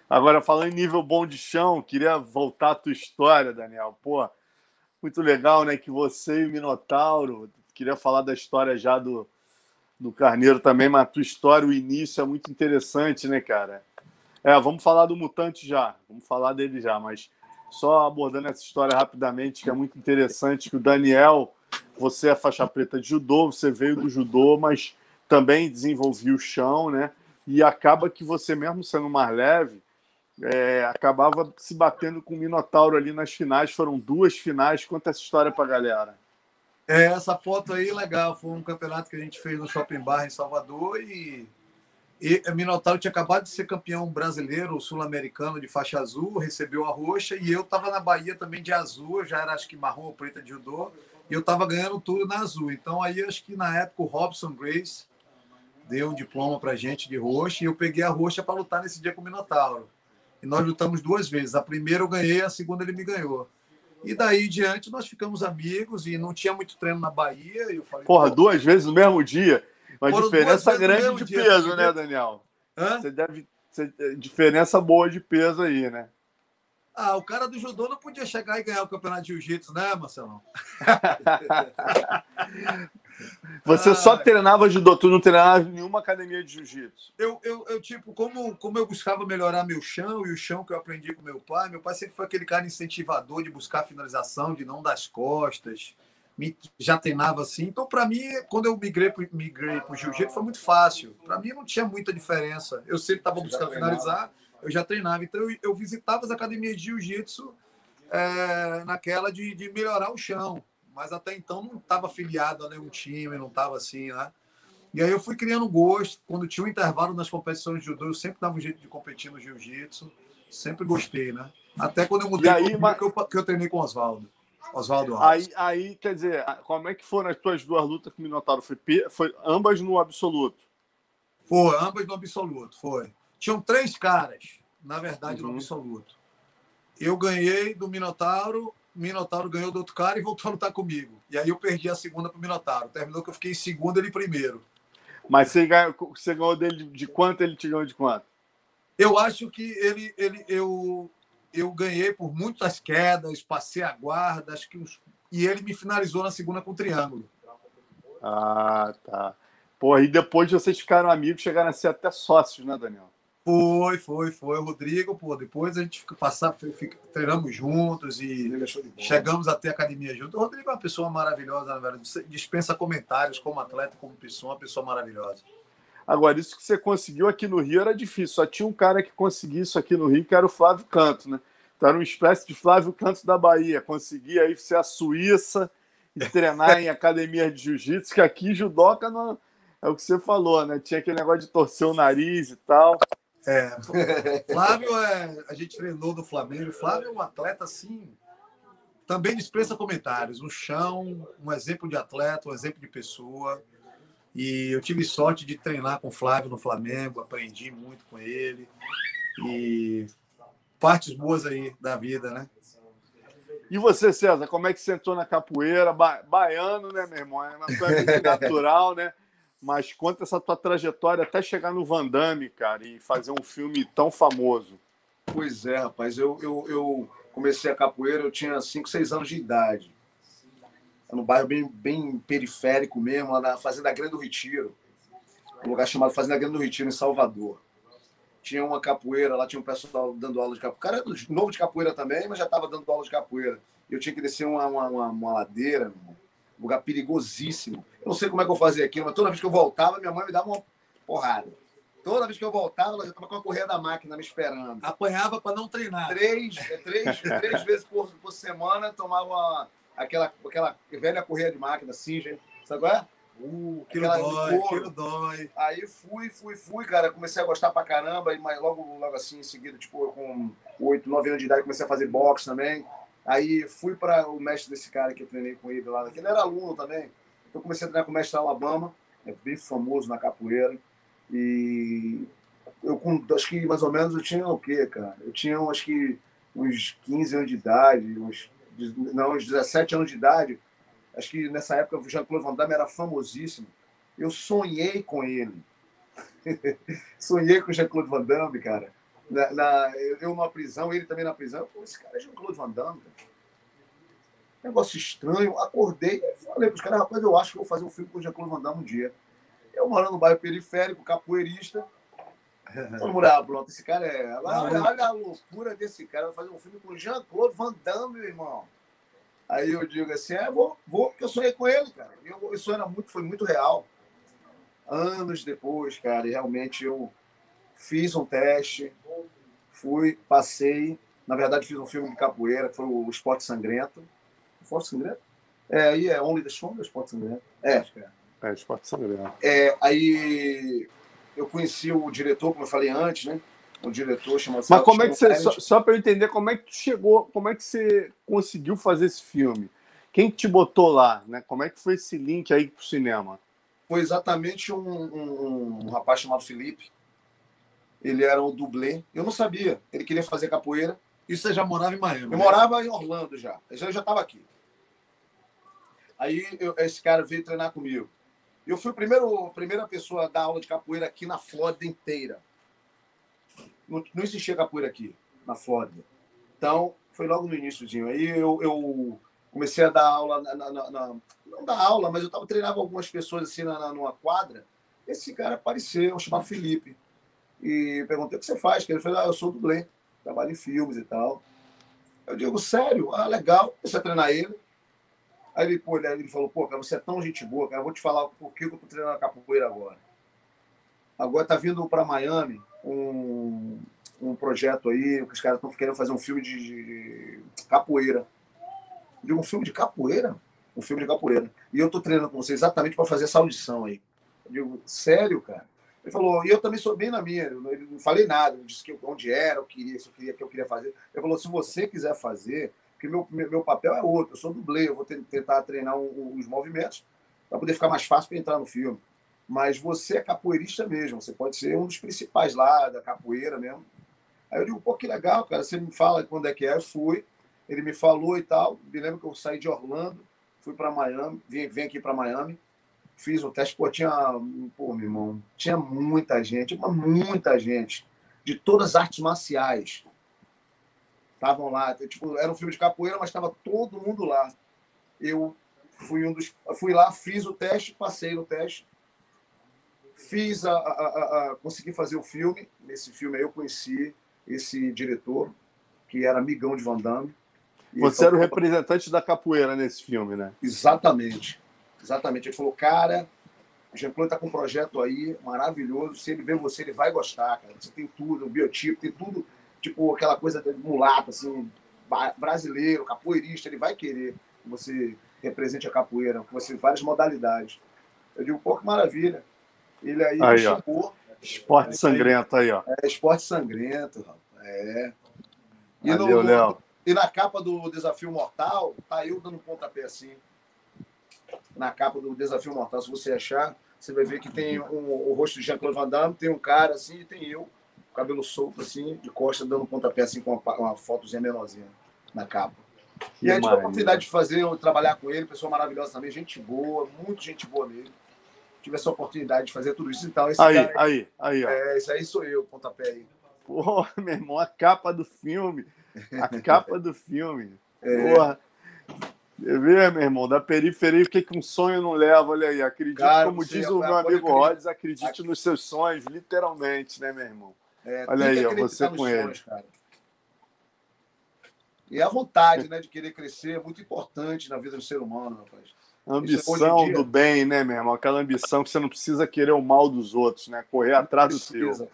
Agora, falando em nível bom de chão, queria voltar à tua história, Daniel. Pô, muito legal, né? Que você e o Minotauro. Queria falar da história já do, do Carneiro também, mas a tua história, o início é muito interessante, né, cara? É, vamos falar do Mutante já. Vamos falar dele já, mas só abordando essa história rapidamente, que é muito interessante, que o Daniel, você é faixa preta de judô, você veio do judô, mas também desenvolveu o chão, né? E acaba que você, mesmo sendo mais leve, é, acabava se batendo com o Minotauro ali nas finais. Foram duas finais. Conta essa história pra galera. É, essa foto aí, legal. Foi um campeonato que a gente fez no Shopping Bar em Salvador e, e o Minotauro tinha acabado de ser campeão brasileiro, sul-americano de faixa azul, recebeu a roxa e eu estava na Bahia também de azul, já era acho que marrom ou preta de judô, e eu estava ganhando tudo na azul. Então aí acho que na época o Robson Grace deu um diploma pra gente de roxa e eu peguei a roxa para lutar nesse dia com o Minotauro. E nós lutamos duas vezes. A primeira eu ganhei, a segunda ele me ganhou. E daí em diante nós ficamos amigos e não tinha muito treino na Bahia. E eu falei, Porra, duas vezes no mesmo dia? Uma diferença grande de dia, peso, né, Daniel? Hã? Você deve. ter diferença boa de peso aí, né? Ah, o cara do judô não podia chegar e ganhar o campeonato de jiu-jitsu, né, Marcelo? Você ah, só treinava judô, tu não treinava em nenhuma academia de jiu-jitsu? Eu, eu, eu, tipo, como, como eu buscava melhorar meu chão e o chão que eu aprendi com meu pai, meu pai sempre foi aquele cara incentivador de buscar finalização, de não dar as costas, me, já treinava assim. Então, para mim, quando eu migrei para migrei o jiu-jitsu, foi muito fácil. Para mim, não tinha muita diferença. Eu sempre estava buscando finalizar, eu já treinava. Então, eu, eu visitava as academias de jiu-jitsu é, naquela de, de melhorar o chão mas até então não estava afiliado a nenhum time, não estava assim, né? E aí eu fui criando gosto. Quando tinha um intervalo nas competições de judô, eu sempre dava um jeito de competir no jiu-jitsu. Sempre gostei, né? Até quando eu mudei aí, mas... que, eu, que eu treinei com o Oswaldo. Oswaldo Aí, aí, quer dizer, como é que foram as tuas duas lutas com o Minotauro? Foi, foi ambas no absoluto? Foi, ambas no absoluto, foi. Tinham três caras, na verdade, uhum. no absoluto. Eu ganhei do Minotauro Minotauro ganhou do outro cara e voltou a lutar comigo. E aí eu perdi a segunda para o Minotauro. Terminou que eu fiquei em segundo, ele primeiro. Mas você ganhou, você ganhou dele de quanto? Ele te ganhou de quanto? Eu acho que ele, ele eu, eu ganhei por muitas quedas, passei a guarda, acho que uns, e ele me finalizou na segunda com triângulo. Ah, tá. Pô, e depois vocês ficaram amigos, chegaram a ser até sócios, né, Daniel? Foi, foi, foi. O Rodrigo, pô, depois a gente fica passar, fica, treinamos juntos e chegamos até a academia juntos. O Rodrigo é uma pessoa maravilhosa, na verdade. Dispensa comentários como atleta, como pessoa, uma pessoa maravilhosa. Agora, isso que você conseguiu aqui no Rio era difícil. Só tinha um cara que conseguia isso aqui no Rio, que era o Flávio Canto, né? Então era uma espécie de Flávio Canto da Bahia. Conseguia aí ser a Suíça e treinar em academia de jiu-jitsu, que aqui judoca não... é o que você falou, né? Tinha aquele negócio de torcer o nariz e tal. É, Flávio, é, a gente treinou do Flamengo. Flávio é um atleta assim, também dispensa comentários. Um chão, um exemplo de atleta, um exemplo de pessoa. E eu tive sorte de treinar com o Flávio no Flamengo, aprendi muito com ele. E partes boas aí da vida, né? E você, César, como é que você entrou na capoeira? Ba baiano, né, meu irmão? É uma coisa natural, né? mas conta essa tua trajetória até chegar no Van Damme, cara, e fazer um filme tão famoso. Pois é, rapaz. Eu, eu, eu comecei a capoeira, eu tinha 5, 6 anos de idade. No bairro bem, bem periférico mesmo, lá na Fazenda Grande do Retiro. Um lugar chamado Fazenda Grande do Retiro, em Salvador. Tinha uma capoeira, lá tinha um pessoal dando aula de capoeira. O cara era novo de capoeira também, mas já estava dando aula de capoeira. Eu tinha que descer uma, uma, uma, uma ladeira, lugar perigosíssimo. Eu não sei como é que eu fazia aquilo, mas toda vez que eu voltava, minha mãe me dava uma porrada. Toda vez que eu voltava, ela já estava com a correia da máquina me esperando. Apanhava para não treinar. Três, é, três, três vezes por, por semana tomava aquela, aquela velha correia de máquina, Singer. Sabe qual é? Uh, aquilo dói, aquilo dói. Aí fui, fui, fui, cara. Comecei a gostar pra caramba. Mas logo, logo assim, em seguida, tipo, com oito, nove anos de idade, comecei a fazer boxe também. Aí fui para o mestre desse cara que eu treinei com ele lá. Ele era aluno também. Então comecei a treinar com o mestre Alabama, é bem famoso na capoeira. E eu com acho que mais ou menos eu tinha o quê, cara? Eu tinha acho que uns 15 anos de idade, uns não, uns 17 anos de idade. Acho que nessa época o Jean-Claude Van Damme era famosíssimo. Eu sonhei com ele. sonhei com o Jean-Claude Van Damme, cara. na, na, eu na prisão, ele também na prisão. Esse cara é Jean-Claude Van Damme. Negócio estranho. Acordei e falei para os caras, rapaz, eu acho que vou fazer um filme com o Jean-Claude Van Damme um dia. Eu morando no bairro periférico, capoeirista. Todo mundo, ah, pronto, esse cara é. Olha, olha a loucura desse cara, vai fazer um filme com o Jean-Claude Van Damme, meu irmão. Aí eu digo assim, é, vou, vou, porque eu sonhei com ele, cara. Eu, isso era muito, foi muito real. Anos depois, cara, e realmente eu fiz um teste, fui, passei. Na verdade, fiz um filme de capoeira, que foi o Esporte Sangrento. Esporte Sangrento? É, aí é Only the Strong, Esporte Sangrento? É, acho que é. É, Esporte Sangrento. É, aí eu conheci o diretor, como eu falei antes, né? Um diretor chamado. Mas como é que você. Só, só para eu entender, como é que tu chegou, como é que você conseguiu fazer esse filme? Quem te botou lá, né? Como é que foi esse link aí pro cinema? Foi exatamente um, um, um rapaz chamado Felipe, ele era o dublê. Eu não sabia. Ele queria fazer capoeira. Isso você já morava em Miami? Eu né? morava em Orlando já. Eu já estava aqui. Aí eu, esse cara veio treinar comigo. Eu fui o primeiro, a primeira pessoa a dar aula de capoeira aqui na Flórida inteira. Não, não existia capoeira aqui, na Flórida. Então, foi logo no iníciozinho. Aí eu, eu comecei a dar aula, na, na, na, não dar aula, mas eu tava treinando algumas pessoas assim na, numa quadra. Esse cara apareceu, chamado Felipe e perguntei o que você faz. Ele falou, ah, eu sou dublê, trabalho em filmes e tal. Eu digo, sério? Ah, legal. A treinar ele. Aí ele, pô, ele falou, pô, cara, você é tão gente boa, cara, eu vou te falar por que eu tô treinando capoeira agora. Agora tá vindo para Miami um, um projeto aí, que os caras estão querendo fazer um filme de, de, capoeira. Eu digo, um filme de capoeira? Um filme de capoeira. E eu tô treinando com você exatamente para fazer essa audição aí. Eu digo, sério, cara? Ele falou, e eu também sou bem na minha, eu não falei nada, eu disse que onde era, eu queria, se eu queria, que eu queria fazer. Ele falou, se você quiser fazer, porque meu, meu papel é outro, eu sou dublê, eu vou tentar treinar os movimentos para poder ficar mais fácil para entrar no filme. Mas você é capoeirista mesmo, você pode ser um dos principais lá da capoeira mesmo. Aí eu digo, pô, que legal, cara, você me fala quando é que é, eu fui, ele me falou e tal, me lembro que eu saí de Orlando, fui para Miami, vim, vim aqui para Miami, fiz o teste, pô, tinha, pô, meu irmão, tinha muita gente, muita gente, de todas as artes marciais. Estavam lá, tipo, era um filme de capoeira, mas estava todo mundo lá. Eu fui um dos, fui lá, fiz o teste, passei no teste, fiz a, a, a, a consegui fazer o filme. Nesse filme aí eu conheci esse diretor que era amigão de Van Damme. Você era o representante da capoeira nesse filme, né? Exatamente. Exatamente. Ele falou, cara, o Jean-Claude está com um projeto aí maravilhoso. Se ele ver você, ele vai gostar, cara. Você tem tudo, o biotipo, tem tudo, tipo aquela coisa de mulato, assim, brasileiro, capoeirista. Ele vai querer que você represente a capoeira, com você várias modalidades. Eu digo, pô, que maravilha. Ele aí, aí chamou. Esporte sangrento aí, ó. É, esporte sangrento, é. E, Valeu, no, e na capa do Desafio Mortal, tá eu dando pontapé assim na capa do Desafio Mortal, se você achar, você vai ver que tem um, o rosto de Jean-Claude Van Damme, tem um cara assim e tem eu, cabelo solto assim, de costa, dando um pontapé assim com uma, uma fotozinha menorzinha na capa. E aí tive a oportunidade de fazer, trabalhar com ele, pessoa maravilhosa também, gente boa, muito gente boa mesmo. Tive essa oportunidade de fazer tudo isso. Então, esse aí, cara, aí, aí, ó. É, esse aí sou eu, pontapé aí. Porra, meu irmão, a capa do filme. A capa do filme. É. Porra. Você vê, meu irmão, da periferia, o que, que um sonho não leva? Olha aí, acredite, como diz o meu amigo Rhodes, acredite nos seus sonhos, literalmente, né, meu irmão? É, Olha aí, ó, você com ele. Sonhos, e a vontade né, de querer crescer é muito importante na vida do ser humano, rapaz. É ambição dia... do bem, né, meu irmão? Aquela ambição que você não precisa querer o mal dos outros, né? Correr atrás do seu.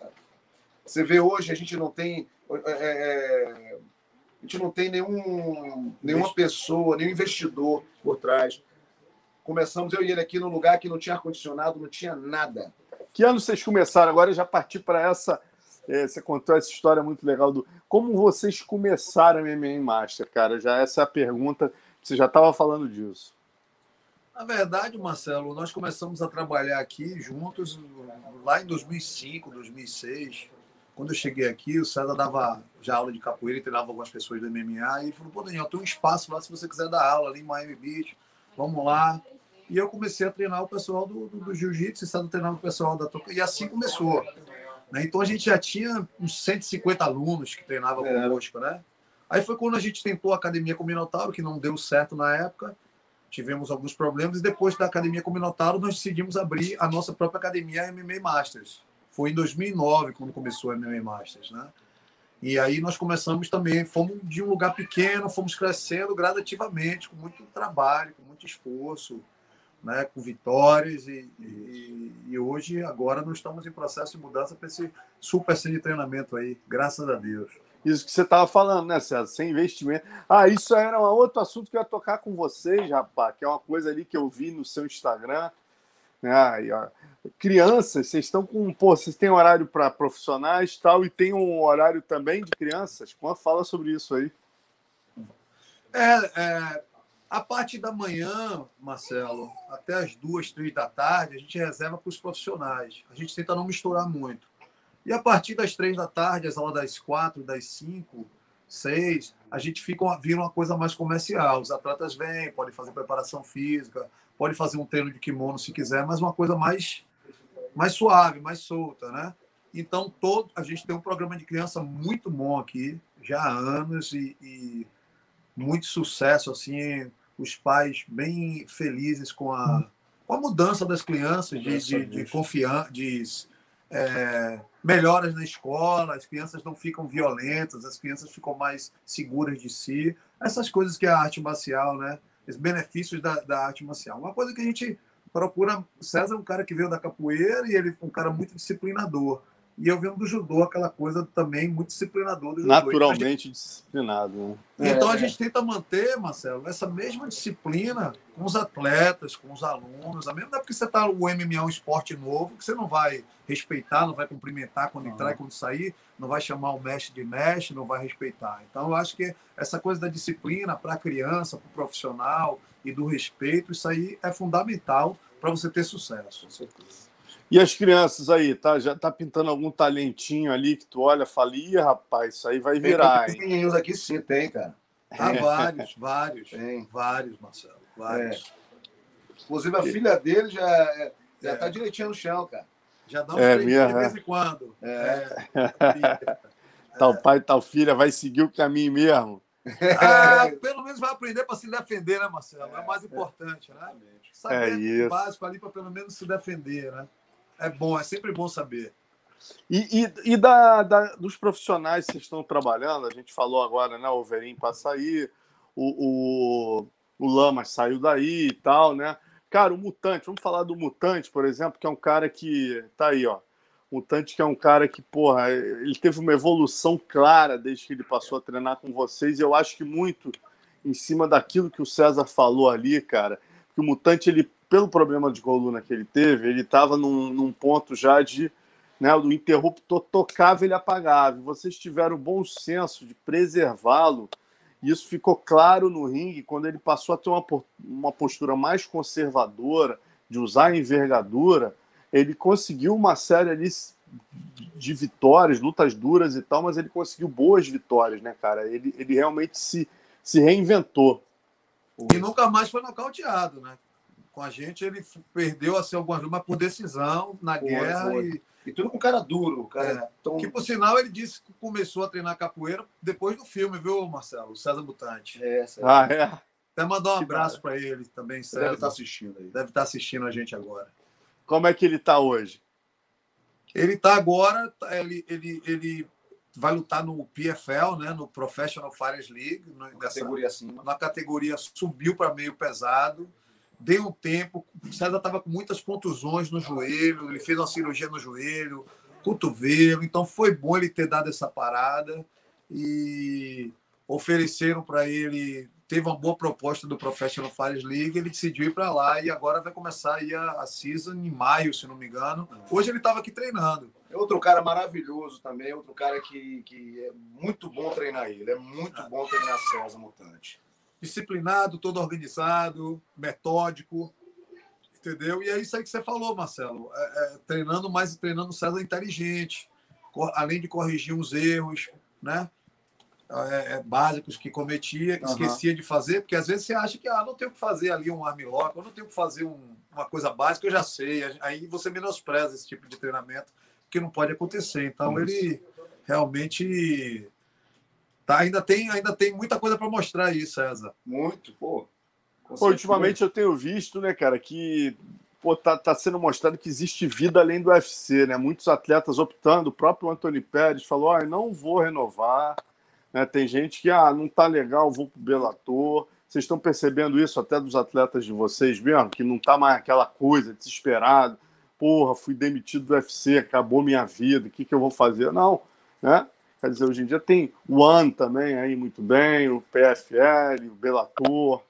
Você vê hoje, a gente não tem. É, é a gente não tem nenhum, nenhuma pessoa, nenhum investidor por trás. Começamos eu e ele aqui num lugar que não tinha ar-condicionado, não tinha nada. Que ano vocês começaram? Agora eu já parti para essa. É, você contou essa história muito legal do como vocês começaram MMA Master, cara. Já essa é a pergunta. Você já estava falando disso. Na verdade, Marcelo, nós começamos a trabalhar aqui juntos lá em 2005, 2006. Quando eu cheguei aqui, o César dava já aula de capoeira treinava algumas pessoas do MMA. E ele falou: pô, Daniel, tem um espaço lá se você quiser dar aula ali em Miami Beach. Vamos lá. E eu comecei a treinar o pessoal do, do, do jiu-jitsu, o César treinava o pessoal da toca. E assim começou. Né? Então a gente já tinha uns 150 alunos que treinavam é. conosco, né? Aí foi quando a gente tentou a academia com o Minotauro, que não deu certo na época. Tivemos alguns problemas e depois da academia com o Minotauro nós decidimos abrir a nossa própria academia MMA Masters. Foi em 2009 quando começou a MMA Masters, né? E aí nós começamos também, fomos de um lugar pequeno, fomos crescendo gradativamente, com muito trabalho, com muito esforço, né, com vitórias e, e, e, hoje, agora, nós estamos em processo de mudança para esse super de treinamento aí, graças a Deus. Isso que você estava falando, né, César? Sem investimento. Ah, isso era um outro assunto que eu ia tocar com vocês, rapaz, que é uma coisa ali que eu vi no seu Instagram. Né? Aí, ó, crianças, vocês estão com. Pô, vocês têm horário para profissionais tal, e tem um horário também de crianças? Quando fala sobre isso aí. É, é, a parte da manhã, Marcelo, até as duas, três da tarde, a gente reserva para os profissionais. A gente tenta não misturar muito. E a partir das três da tarde, as aulas das quatro, das cinco, seis, a gente fica vira uma coisa mais comercial. Os atletas vêm, podem fazer preparação física, pode fazer um treino de kimono se quiser, mas uma coisa mais mais suave, mais solta, né? Então todo a gente tem um programa de criança muito bom aqui, já há anos e, e muito sucesso, assim, os pais bem felizes com a, com a mudança das crianças, de, de, de confiança, de é, melhoras na escola, as crianças não ficam violentas, as crianças ficam mais seguras de si, essas coisas que é a arte marcial, né? Os benefícios da, da arte marcial. Uma coisa que a gente procura, César é um cara que veio da capoeira e ele é um cara muito disciplinador. E eu venho do judô, aquela coisa também muito disciplinador do judô. Naturalmente gente... disciplinado. Né? Então é, a gente tenta manter, Marcelo, essa mesma disciplina com os atletas, com os alunos. A mesma não é porque você está o MMA é um esporte novo, que você não vai respeitar, não vai cumprimentar quando entrar e quando sair, não vai chamar o mestre de mestre, não vai respeitar. Então eu acho que essa coisa da disciplina para a criança, para o profissional e do respeito, isso aí é fundamental para você ter sucesso. Com certeza. E as crianças aí, tá? Já tá pintando algum talentinho ali que tu olha e fala, ih, rapaz, isso aí vai virar. Tem meninos aqui sim, tem, cara. Ah, vários, vários. Tem. Vários, Marcelo. Vários. É. Inclusive, a filha dele já, é, já é. tá direitinho no chão, cara. Já dá um é, minha, de vez em quando. É. é. Tal pai, tal filha, vai seguir o caminho mesmo. Ah, pelo menos vai aprender para se defender, né, Marcelo? É o mais importante, né? Saber é isso. básico ali para pelo menos se defender, né? É bom, é sempre bom saber. E, e, e da, da, dos profissionais que estão trabalhando, a gente falou agora, né? O Verim para sair, o, o, o Lamas saiu daí e tal, né? Cara, o Mutante, vamos falar do Mutante, por exemplo, que é um cara que tá aí, ó. Mutante que é um cara que, porra, ele teve uma evolução clara desde que ele passou a treinar com vocês, e eu acho que muito em cima daquilo que o César falou ali, cara, que o Mutante, ele pelo problema de coluna que ele teve, ele estava num, num, ponto já de. Né, o interruptor tocava ele apagava. Vocês tiveram o bom senso de preservá-lo. Isso ficou claro no ringue quando ele passou a ter uma, uma postura mais conservadora, de usar envergadura. Ele conseguiu uma série ali de vitórias, lutas duras e tal, mas ele conseguiu boas vitórias, né, cara? Ele, ele realmente se, se reinventou. E nunca mais foi nocauteado, né? Com a gente, ele perdeu assim, algumas mas por decisão na foi, guerra. Foi. E, e tudo com cara duro. Cara é, tão... Que, por sinal, ele disse que começou a treinar capoeira depois do filme, viu, Marcelo? O César Butante. É, Ah, é. Até mandar um abraço para ele também, César. Deve estar tá assistindo aí. Deve estar tá assistindo a gente agora. Como é que ele está hoje? Ele está agora, tá, ele, ele, ele vai lutar no PFL, né, no Professional Fighters League, na categoria acima. Na categoria subiu para meio pesado deu tempo. O César estava com muitas contusões no joelho, ele fez uma cirurgia no joelho, cotovelo, então foi bom ele ter dado essa parada e ofereceram para ele. Teve uma boa proposta do Professional Fires League, ele decidiu ir para lá e agora vai começar aí a, a season em maio, se não me engano. Hoje ele estava aqui treinando. É outro cara maravilhoso também, outro cara que, que é muito bom treinar ele, é muito bom treinar César Mutante disciplinado, todo organizado, metódico, entendeu? E é isso aí que você falou, Marcelo. É, é, treinando mais treinando César inteligente, além de corrigir uns erros, né? É, é, básicos que cometia, que uhum. esquecia de fazer, porque às vezes você acha que ah, não tenho que fazer ali um armlock, eu não tenho que fazer um, uma coisa básica, eu já sei. Aí você menospreza esse tipo de treinamento que não pode acontecer. Então Isso. ele realmente tá, ainda, tem, ainda tem muita coisa para mostrar aí, César. Muito, pô. pô ultimamente eu tenho visto, né, cara, que pô, tá, tá sendo mostrado que existe vida além do UFC, né? Muitos atletas optando, o próprio Anthony Pérez falou: ah, não vou renovar. Né? Tem gente que, ah, não tá legal, vou pro Bellator. Vocês estão percebendo isso até dos atletas de vocês mesmo? Que não tá mais aquela coisa, desesperado. Porra, fui demitido do UFC, acabou minha vida, o que, que eu vou fazer? Não, né? Quer dizer, hoje em dia tem o AN também aí muito bem, o PFL, o Bellator.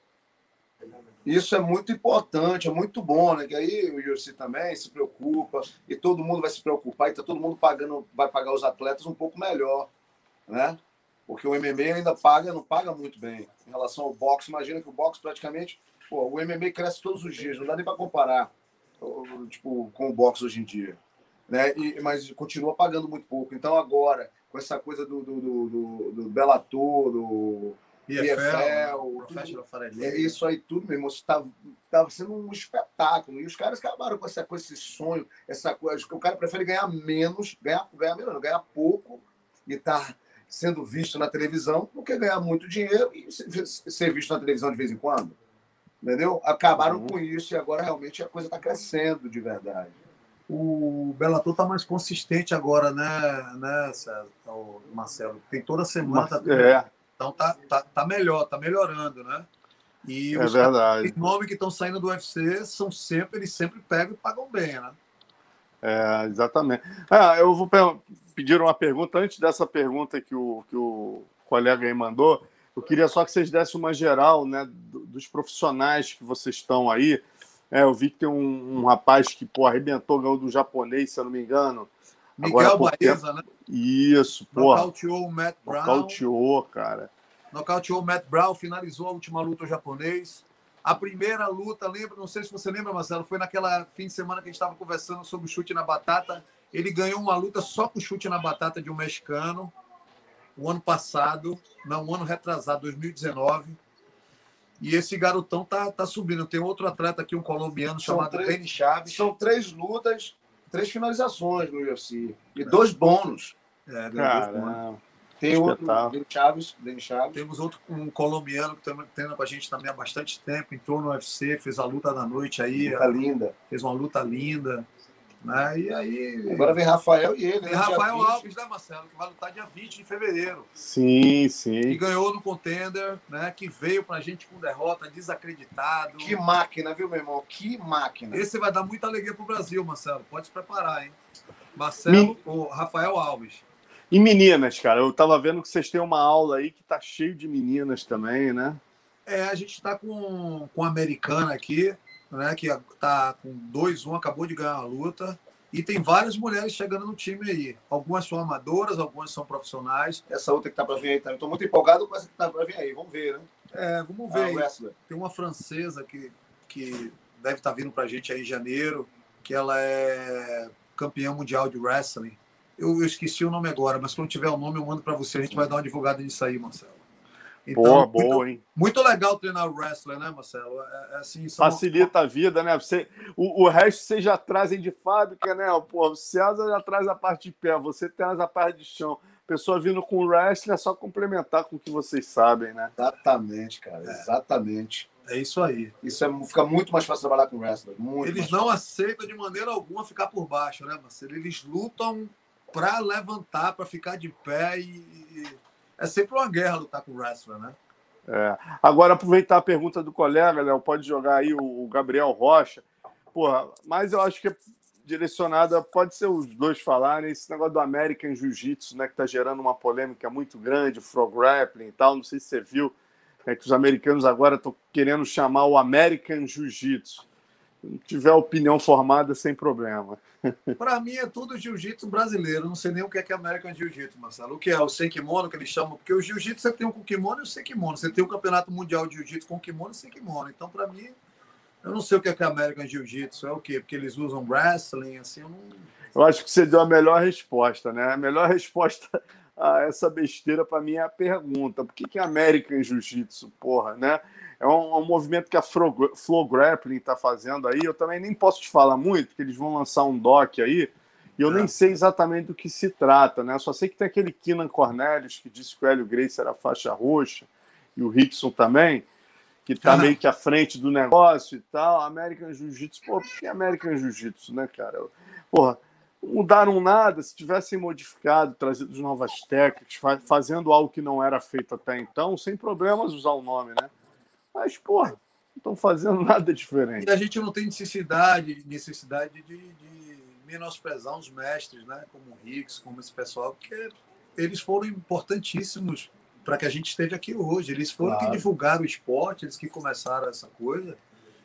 Isso é muito importante, é muito bom, né? Que aí o UFC também se preocupa e todo mundo vai se preocupar e tá todo mundo pagando, vai pagar os atletas um pouco melhor, né? Porque o MMA ainda paga, não paga muito bem em relação ao boxe. Imagina que o boxe praticamente, pô, o MMA cresce todos os dias, não dá nem para comparar, tipo, com o boxe hoje em dia, né? E, mas continua pagando muito pouco. Então agora com essa coisa do, do, do, do, Bellator, do IFL, é isso aí tudo mesmo. Estava tá, sendo um espetáculo. E os caras acabaram com, essa, com esse sonho, essa coisa. O cara prefere ganhar menos, ganhar, ganhar menos, ganhar pouco e estar tá sendo visto na televisão do que ganhar muito dinheiro e ser visto na televisão de vez em quando. Entendeu? Acabaram uhum. com isso e agora realmente a coisa está crescendo de verdade. O Bellator está mais consistente agora, né, né César, o Marcelo? Tem toda semana. Mas, tá é. Então tá, tá, tá melhor, tá melhorando, né? E é os verdade. nomes que estão saindo do UFC são sempre, eles sempre pegam e pagam bem, né? É, exatamente. Ah, eu vou pedir uma pergunta antes dessa pergunta que o, que o colega aí mandou. Eu queria só que vocês dessem uma geral, né, dos profissionais que vocês estão aí. É, eu vi que tem um, um rapaz que pô, arrebentou, ganhou do japonês, se eu não me engano. Miguel Baeza, né? Isso, pô. Nocauteou o Matt Brown. Nocauteou, cara. Nocauteou o Matt Brown, finalizou a última luta o japonês. A primeira luta, lembra, não sei se você lembra, Marcelo, foi naquela fim de semana que a gente estava conversando sobre o chute na batata. Ele ganhou uma luta só com chute na batata de um mexicano o ano passado, não, o ano retrasado, 2019. E esse garotão tá, tá subindo. Tem outro atleta aqui, um colombiano são chamado três, Denis Chaves. São três lutas, três finalizações no UFC. E é. dois bônus. É, dois bônus. Tem outro, Denis Chaves, Denis Chaves. Temos outro, um colombiano que também treina com a gente também há bastante tempo. Entrou no UFC, fez a luta da noite aí. Luta linda. Fez uma luta linda. Né? E aí. Agora vem Rafael e ele. Né? Tem Rafael Alves, né, Marcelo? Que vai lutar dia 20 de fevereiro. Sim, sim. Que ganhou no contender, né? Que veio pra gente com derrota, desacreditado. Que máquina, viu, meu irmão? Que máquina. Esse vai dar muita alegria pro Brasil, Marcelo. Pode se preparar, hein? Marcelo, o Rafael Alves. E meninas, cara, eu tava vendo que vocês têm uma aula aí que tá cheio de meninas também, né? É, a gente está com, com a americana aqui, né, que está com 2-1, acabou de ganhar a luta. E tem várias mulheres chegando no time aí. Algumas são amadoras, algumas são profissionais. Essa outra que está para vir aí também. Estou muito empolgado com essa que está para vir aí. Vamos ver, né? É, vamos ver. Ah, tem uma francesa que, que deve estar tá vindo para a gente aí em janeiro, que ela é campeã mundial de wrestling. Eu, eu, esqueci o nome agora, mas quando tiver o nome eu mando para você. A gente vai dar uma divulgada nisso aí, Marcelo. Então, boa, muito, boa, hein? Muito legal treinar o wrestler, né, Marcelo? É, é assim, são... Facilita a vida, né? Você, o, o resto vocês já trazem de fábrica, né? Pô, o César já traz a parte de pé, você traz a parte de chão. Pessoa vindo com o wrestling é só complementar com o que vocês sabem, né? Exatamente, cara. É. Exatamente. É isso aí. Isso é, fica muito mais fácil trabalhar com wrestler. Muito Eles não aceitam de maneira alguma ficar por baixo, né, Marcelo? Eles lutam para levantar, para ficar de pé e é sempre uma guerra lutar com o wrestler, né? É. Agora, aproveitar a pergunta do colega, Léo, pode jogar aí o Gabriel Rocha. Porra, mas eu acho que é direcionada, pode ser os dois falarem, esse negócio do American Jiu-Jitsu, né, que está gerando uma polêmica muito grande, Frog Grappling e tal, não sei se você viu, é que os americanos agora estão querendo chamar o American Jiu-Jitsu. Se tiver opinião formada, sem problema. Para mim é tudo jiu-jitsu brasileiro. Não sei nem o que é, que é American Jiu-Jitsu, Marcelo. O que é o sem kimono que eles chamam? Porque o jiu-jitsu você tem um com kimono e o sem kimono. Você tem o campeonato mundial de jiu-jitsu com kimono e sem kimono. Então, para mim, eu não sei o que é, que é American Jiu-Jitsu. É o quê? Porque eles usam wrestling, assim. Eu, não... eu acho que você deu a melhor resposta, né? A melhor resposta a essa besteira para mim é a pergunta: por que, que é American Jiu-Jitsu, porra, né? É um, um movimento que a Flow Grappling está fazendo aí. Eu também nem posso te falar muito, porque eles vão lançar um doc aí, E eu é. nem sei exatamente do que se trata, né? Só sei que tem aquele Keenan Cornelius que disse que o Hélio Grace era faixa roxa e o Rickson também, que tá ah. meio que à frente do negócio e tal. American Jiu-Jitsu, pô, por que American Jiu-Jitsu, né, cara? Porra, mudaram nada, se tivessem modificado, trazido novas técnicas, fazendo algo que não era feito até então, sem problemas usar o nome, né? Mas, porra, não estão fazendo nada diferente. E a gente não tem necessidade, necessidade de, de menosprezar os mestres, né? Como o Higgs, como esse pessoal, porque eles foram importantíssimos para que a gente esteja aqui hoje. Eles foram claro. que divulgaram o esporte, eles que começaram essa coisa.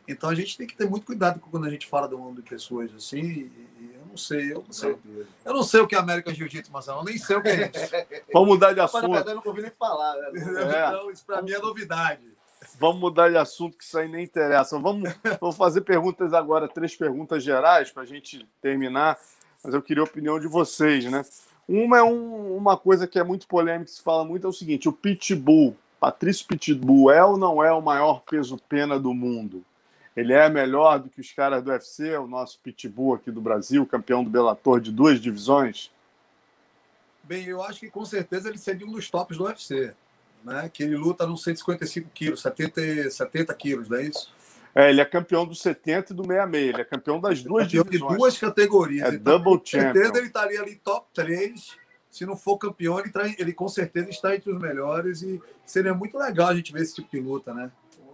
Então a gente tem que ter muito cuidado quando a gente fala do nome de pessoas assim. E, eu não sei, eu não sei. Eu não sei o que é América Jiu-Jitsu, mas eu nem sei o que é isso. Vamos mudar de assunto. Mas, eu não ouvi nem falar. Né? É. Então, isso para mim é novidade. Vamos mudar de assunto, que isso aí nem interessa. Vamos, vamos fazer perguntas agora, três perguntas gerais para a gente terminar. Mas eu queria a opinião de vocês, né? Uma é um, uma coisa que é muito polêmica, se fala muito, é o seguinte: o Pitbull, Patrício Pitbull, é ou não é o maior peso-pena do mundo? Ele é melhor do que os caras do UFC, o nosso Pitbull aqui do Brasil, campeão do Bellator de duas divisões? Bem, eu acho que com certeza ele seria um dos tops do UFC né? Que ele luta nos 155 quilos, 70, 70 quilos, não é isso? É, ele é campeão do 70 e do 66. Ele é campeão das duas campeão divisões. de duas categorias. É então, double com champion. certeza ele estaria ali top 3. Se não for campeão, ele, tá, ele com certeza está entre os melhores. E seria muito legal a gente ver esse tipo de luta, né?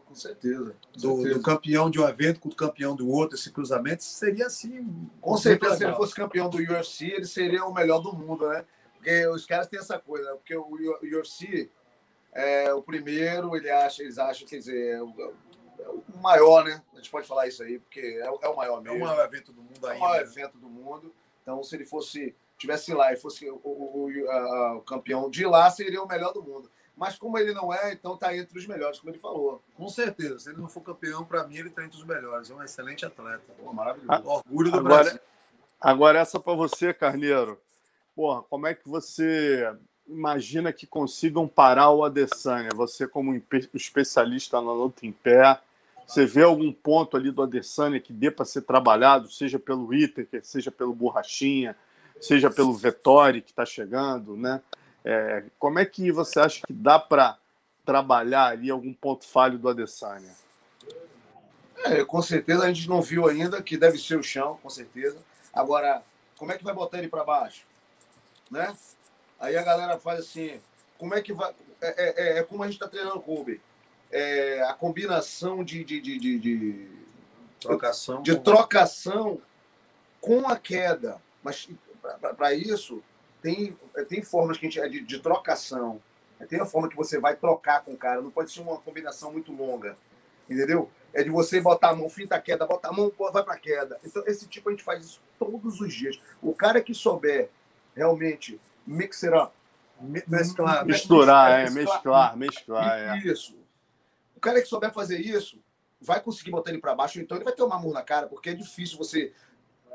Com certeza. Com do, certeza. do, campeão de um evento com o campeão do outro, esse cruzamento, seria assim. Com certeza, se ele fosse campeão do UFC, ele seria o melhor do mundo, né? Porque os caras têm essa coisa, né? porque o UFC é, o primeiro, ele acha, eles acham, quer dizer, é o, é o, maior, né? A gente pode falar isso aí, porque é, é o maior mesmo. É o maior evento do mundo ainda. É o maior evento do mundo. Então, se ele fosse, tivesse lá e fosse o, o, a, o campeão de lá, seria o melhor do mundo. Mas como ele não é, então está entre os melhores, como ele falou. Com certeza. Se ele não for campeão, para mim, ele está entre os melhores. É um excelente atleta. Pô, maravilhoso. Orgulho do agora, Brasil. Agora, essa para você, Carneiro. Porra, como é que você imagina que consigam parar o Adesanya? Você, como especialista na luta em pé, você vê algum ponto ali do Adesanya que dê para ser trabalhado, seja pelo Itaker, seja pelo Borrachinha, seja pelo Vettori que está chegando, né? É, como é que você acha que dá para trabalhar ali algum ponto falho do Adesanya? É, com certeza a gente não viu ainda, que deve ser o chão, com certeza. Agora, como é que vai botar ele para baixo? Né? Aí a galera faz assim, como é que vai. É, é, é como a gente está treinando o clube. É, a combinação de, de, de, de, de trocação. de trocação com a queda. Mas para isso, tem, tem formas que a gente, de, de trocação. Tem a forma que você vai trocar com o cara. Não pode ser uma combinação muito longa. Entendeu? É de você botar a mão, finta a queda, botar a mão, vai para queda. Então, esse tipo a gente faz isso todos os dias. O cara que souber realmente mix it up. Mesclar. Misturar, é, mesclar, mesclar. É. Isso. O cara que souber fazer isso vai conseguir botar ele para baixo, então ele vai ter uma mão na cara, porque é difícil você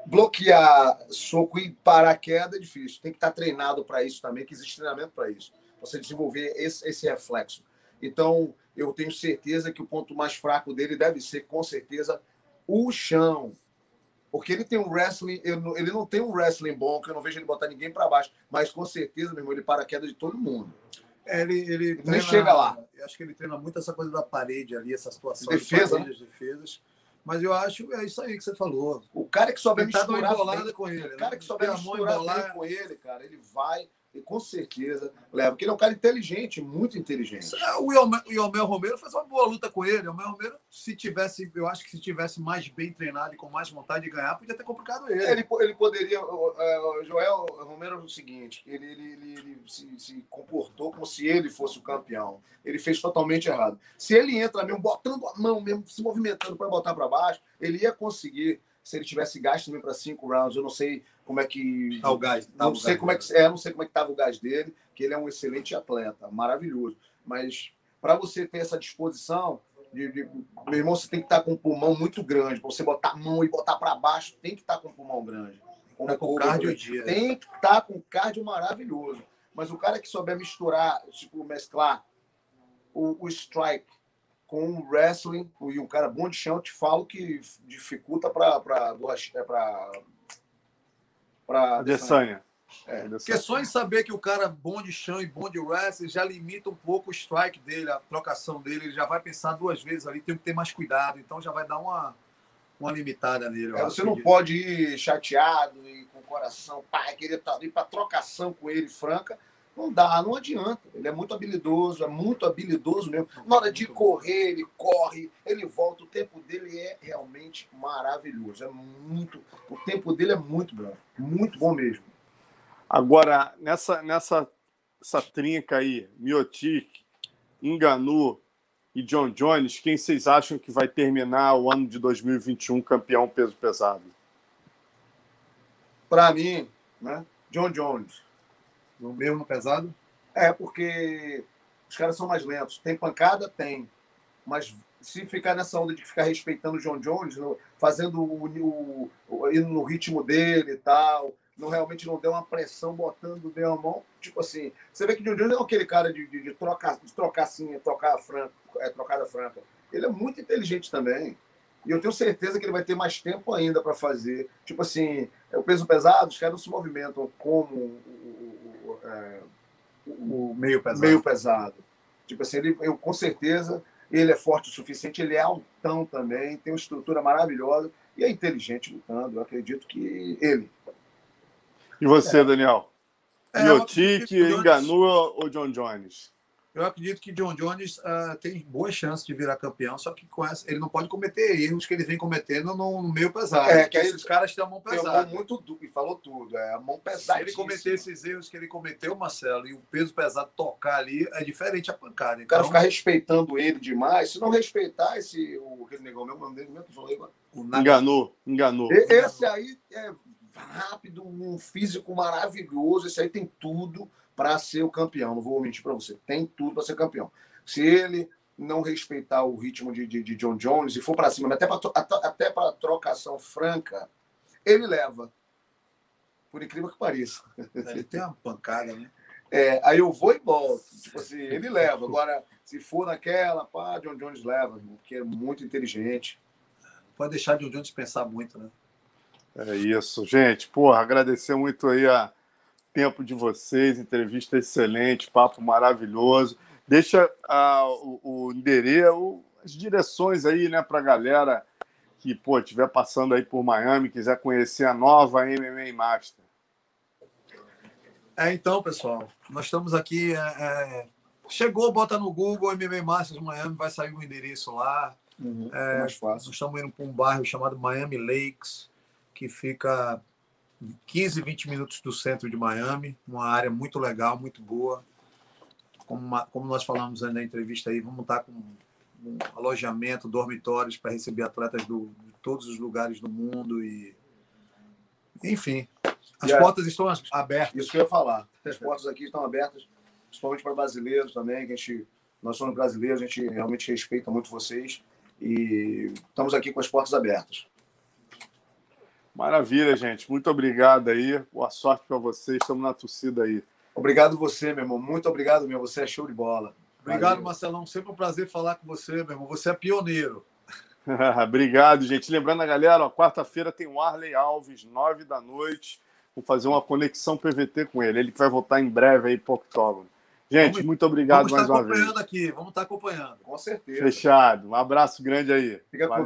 bloquear soco e parar a queda, é difícil. Tem que estar treinado para isso também, que existe treinamento para isso. Você desenvolver esse, esse reflexo. Então, eu tenho certeza que o ponto mais fraco dele deve ser, com certeza, o chão. Porque ele tem um wrestling, ele não tem um wrestling bom, que eu não vejo ele botar ninguém para baixo, mas com certeza, meu irmão, ele para a queda de todo mundo. É, ele, ele, ele treina, chega lá. Eu acho que ele treina muito essa coisa da parede ali, essa situação defesa, de né? defesas. Mas eu acho é isso aí que você falou. O cara que souber misturar embolada com ele, o cara né? que souber misturar com ele, cara, ele vai e com certeza leva, porque ele é um cara inteligente, muito inteligente. É, o Yomel Romero fez uma boa luta com ele. O Yomel Romero, se tivesse, eu acho que se tivesse mais bem treinado e com mais vontade de ganhar, podia ter complicado ele. Ele, ele poderia. O Joel Romero é o seguinte: ele, ele, ele, ele se, se, comportou como se ele fosse o campeão. Ele fez totalmente errado. Se ele entra mesmo, botando a mão mesmo, se movimentando para botar para baixo, ele ia conseguir se ele tivesse gás também para cinco rounds. Eu não sei como é que. Tá o gás. Tá não o sei gás como é que é, não sei como é que estava o gás dele, que ele é um excelente atleta, maravilhoso. Mas para você ter essa disposição, de, de, meu irmão, você tem que estar tá com um pulmão muito grande. Para você botar a mão e botar para baixo, tem que estar tá com um pulmão grande. Tá com cardio dia. Tem que estar tá com cardio maravilhoso. Mas o cara que souber misturar, tipo, mesclar o, o strike com o wrestling e um cara bom de chão, te falo que dificulta para para Adesanya. É. Porque só em saber que o cara bom de chão e bom de wrestling já limita um pouco o strike dele, a trocação dele. Ele já vai pensar duas vezes ali, tem que ter mais cuidado. Então já vai dar uma, uma limitada nele. É, você não pode ir chateado e com o coração, pai, querer estar ali para trocação com ele franca. Não dá, não adianta. Ele é muito habilidoso, é muito habilidoso mesmo. Na hora de correr, ele corre, ele volta. O tempo dele é realmente maravilhoso. É muito. O tempo dele é muito bom. Muito bom mesmo. Agora, nessa, nessa essa trinca aí, Miotic, Enganu e John Jones, quem vocês acham que vai terminar o ano de 2021 campeão peso pesado? Para mim, né? John Jones. No mesmo pesado? É, porque os caras são mais lentos. Tem pancada? Tem. Mas se ficar nessa onda de ficar respeitando o John Jones, fazendo o, o, o, indo no ritmo dele e tal, não realmente não deu uma pressão botando deu a mão. Tipo assim, você vê que John Jones é aquele cara de, de, de trocar, de trocar assim, trocar franca, é, trocada franca. Ele é muito inteligente também. E eu tenho certeza que ele vai ter mais tempo ainda para fazer. Tipo assim, é o peso pesado, os caras não se movimentam como o, o, é, o meio pesado. meio pesado. Tipo assim, ele, eu com certeza ele é forte o suficiente, ele é altão também, tem uma estrutura maravilhosa e é inteligente lutando. Eu acredito que ele e você, é. Daniel? É, Miotic, Enganou ou John Jones? Eu acredito que John Jones uh, tem boas chances de virar campeão, só que com essa, ele não pode cometer erros que ele vem cometendo no, no meio pesado. É, que esses caras têm a mão pesada. muito duro, e falou tudo, é a mão pesada. Se ele cometer esses erros que ele cometeu, Marcelo, e o peso pesado tocar ali, é diferente a pancada. Então... O cara ficar respeitando ele demais, se não respeitar esse, o, aquele negócio meu, nome dele mesmo que falou aí, Enganou, enganou. Esse aí é rápido, um físico maravilhoso. Esse aí tem tudo para ser o campeão. Não vou mentir para você. Tem tudo para ser campeão. Se ele não respeitar o ritmo de, de, de John Jones e for para cima, até para até para trocação franca, ele leva. Por incrível que pareça. Ele tem uma pancada, né? É, aí eu vou e volto. Tipo assim, ele leva. Agora, se for naquela, pá, John Jones leva, porque é muito inteligente. Pode deixar John Jones pensar muito, né? É isso, gente. Porra, agradecer muito aí a tempo de vocês, entrevista excelente, papo maravilhoso. Deixa uh, o, o endereço, as direções aí, né, para a galera que pô, estiver passando aí por Miami, quiser conhecer a nova MMA Master. É, então, pessoal, nós estamos aqui. É, é... Chegou, bota no Google MMA Masters Miami, vai sair o endereço lá. Uhum, é, mais fácil. Nós estamos indo para um bairro chamado Miami Lakes que fica 15, 20 minutos do centro de Miami, uma área muito legal, muito boa. Como, uma, como nós falamos na entrevista aí, vamos estar com um alojamento, dormitórios para receber atletas do, de todos os lugares do mundo e enfim, as e portas estão abertas. Isso que eu ia falar. As portas aqui estão abertas, principalmente para brasileiros também, que a gente, nós somos brasileiros, a gente realmente respeita muito vocês e estamos aqui com as portas abertas. Maravilha, gente. Muito obrigado aí. Boa sorte para vocês. Estamos na torcida aí. Obrigado você, meu irmão. Muito obrigado, meu. Você é show de bola. Obrigado, Valeu. Marcelão. Sempre um prazer falar com você, meu irmão. Você é pioneiro. obrigado, gente. Lembrando a galera, quarta-feira tem o Arley Alves, nove da noite. Vou fazer uma conexão PVT com ele. Ele vai voltar em breve aí para o Octógono. Gente, vamos, muito obrigado mais uma vez. Vamos estar acompanhando aqui, vamos estar acompanhando. Com certeza. Fechado. Um abraço grande aí. Fica Valeu.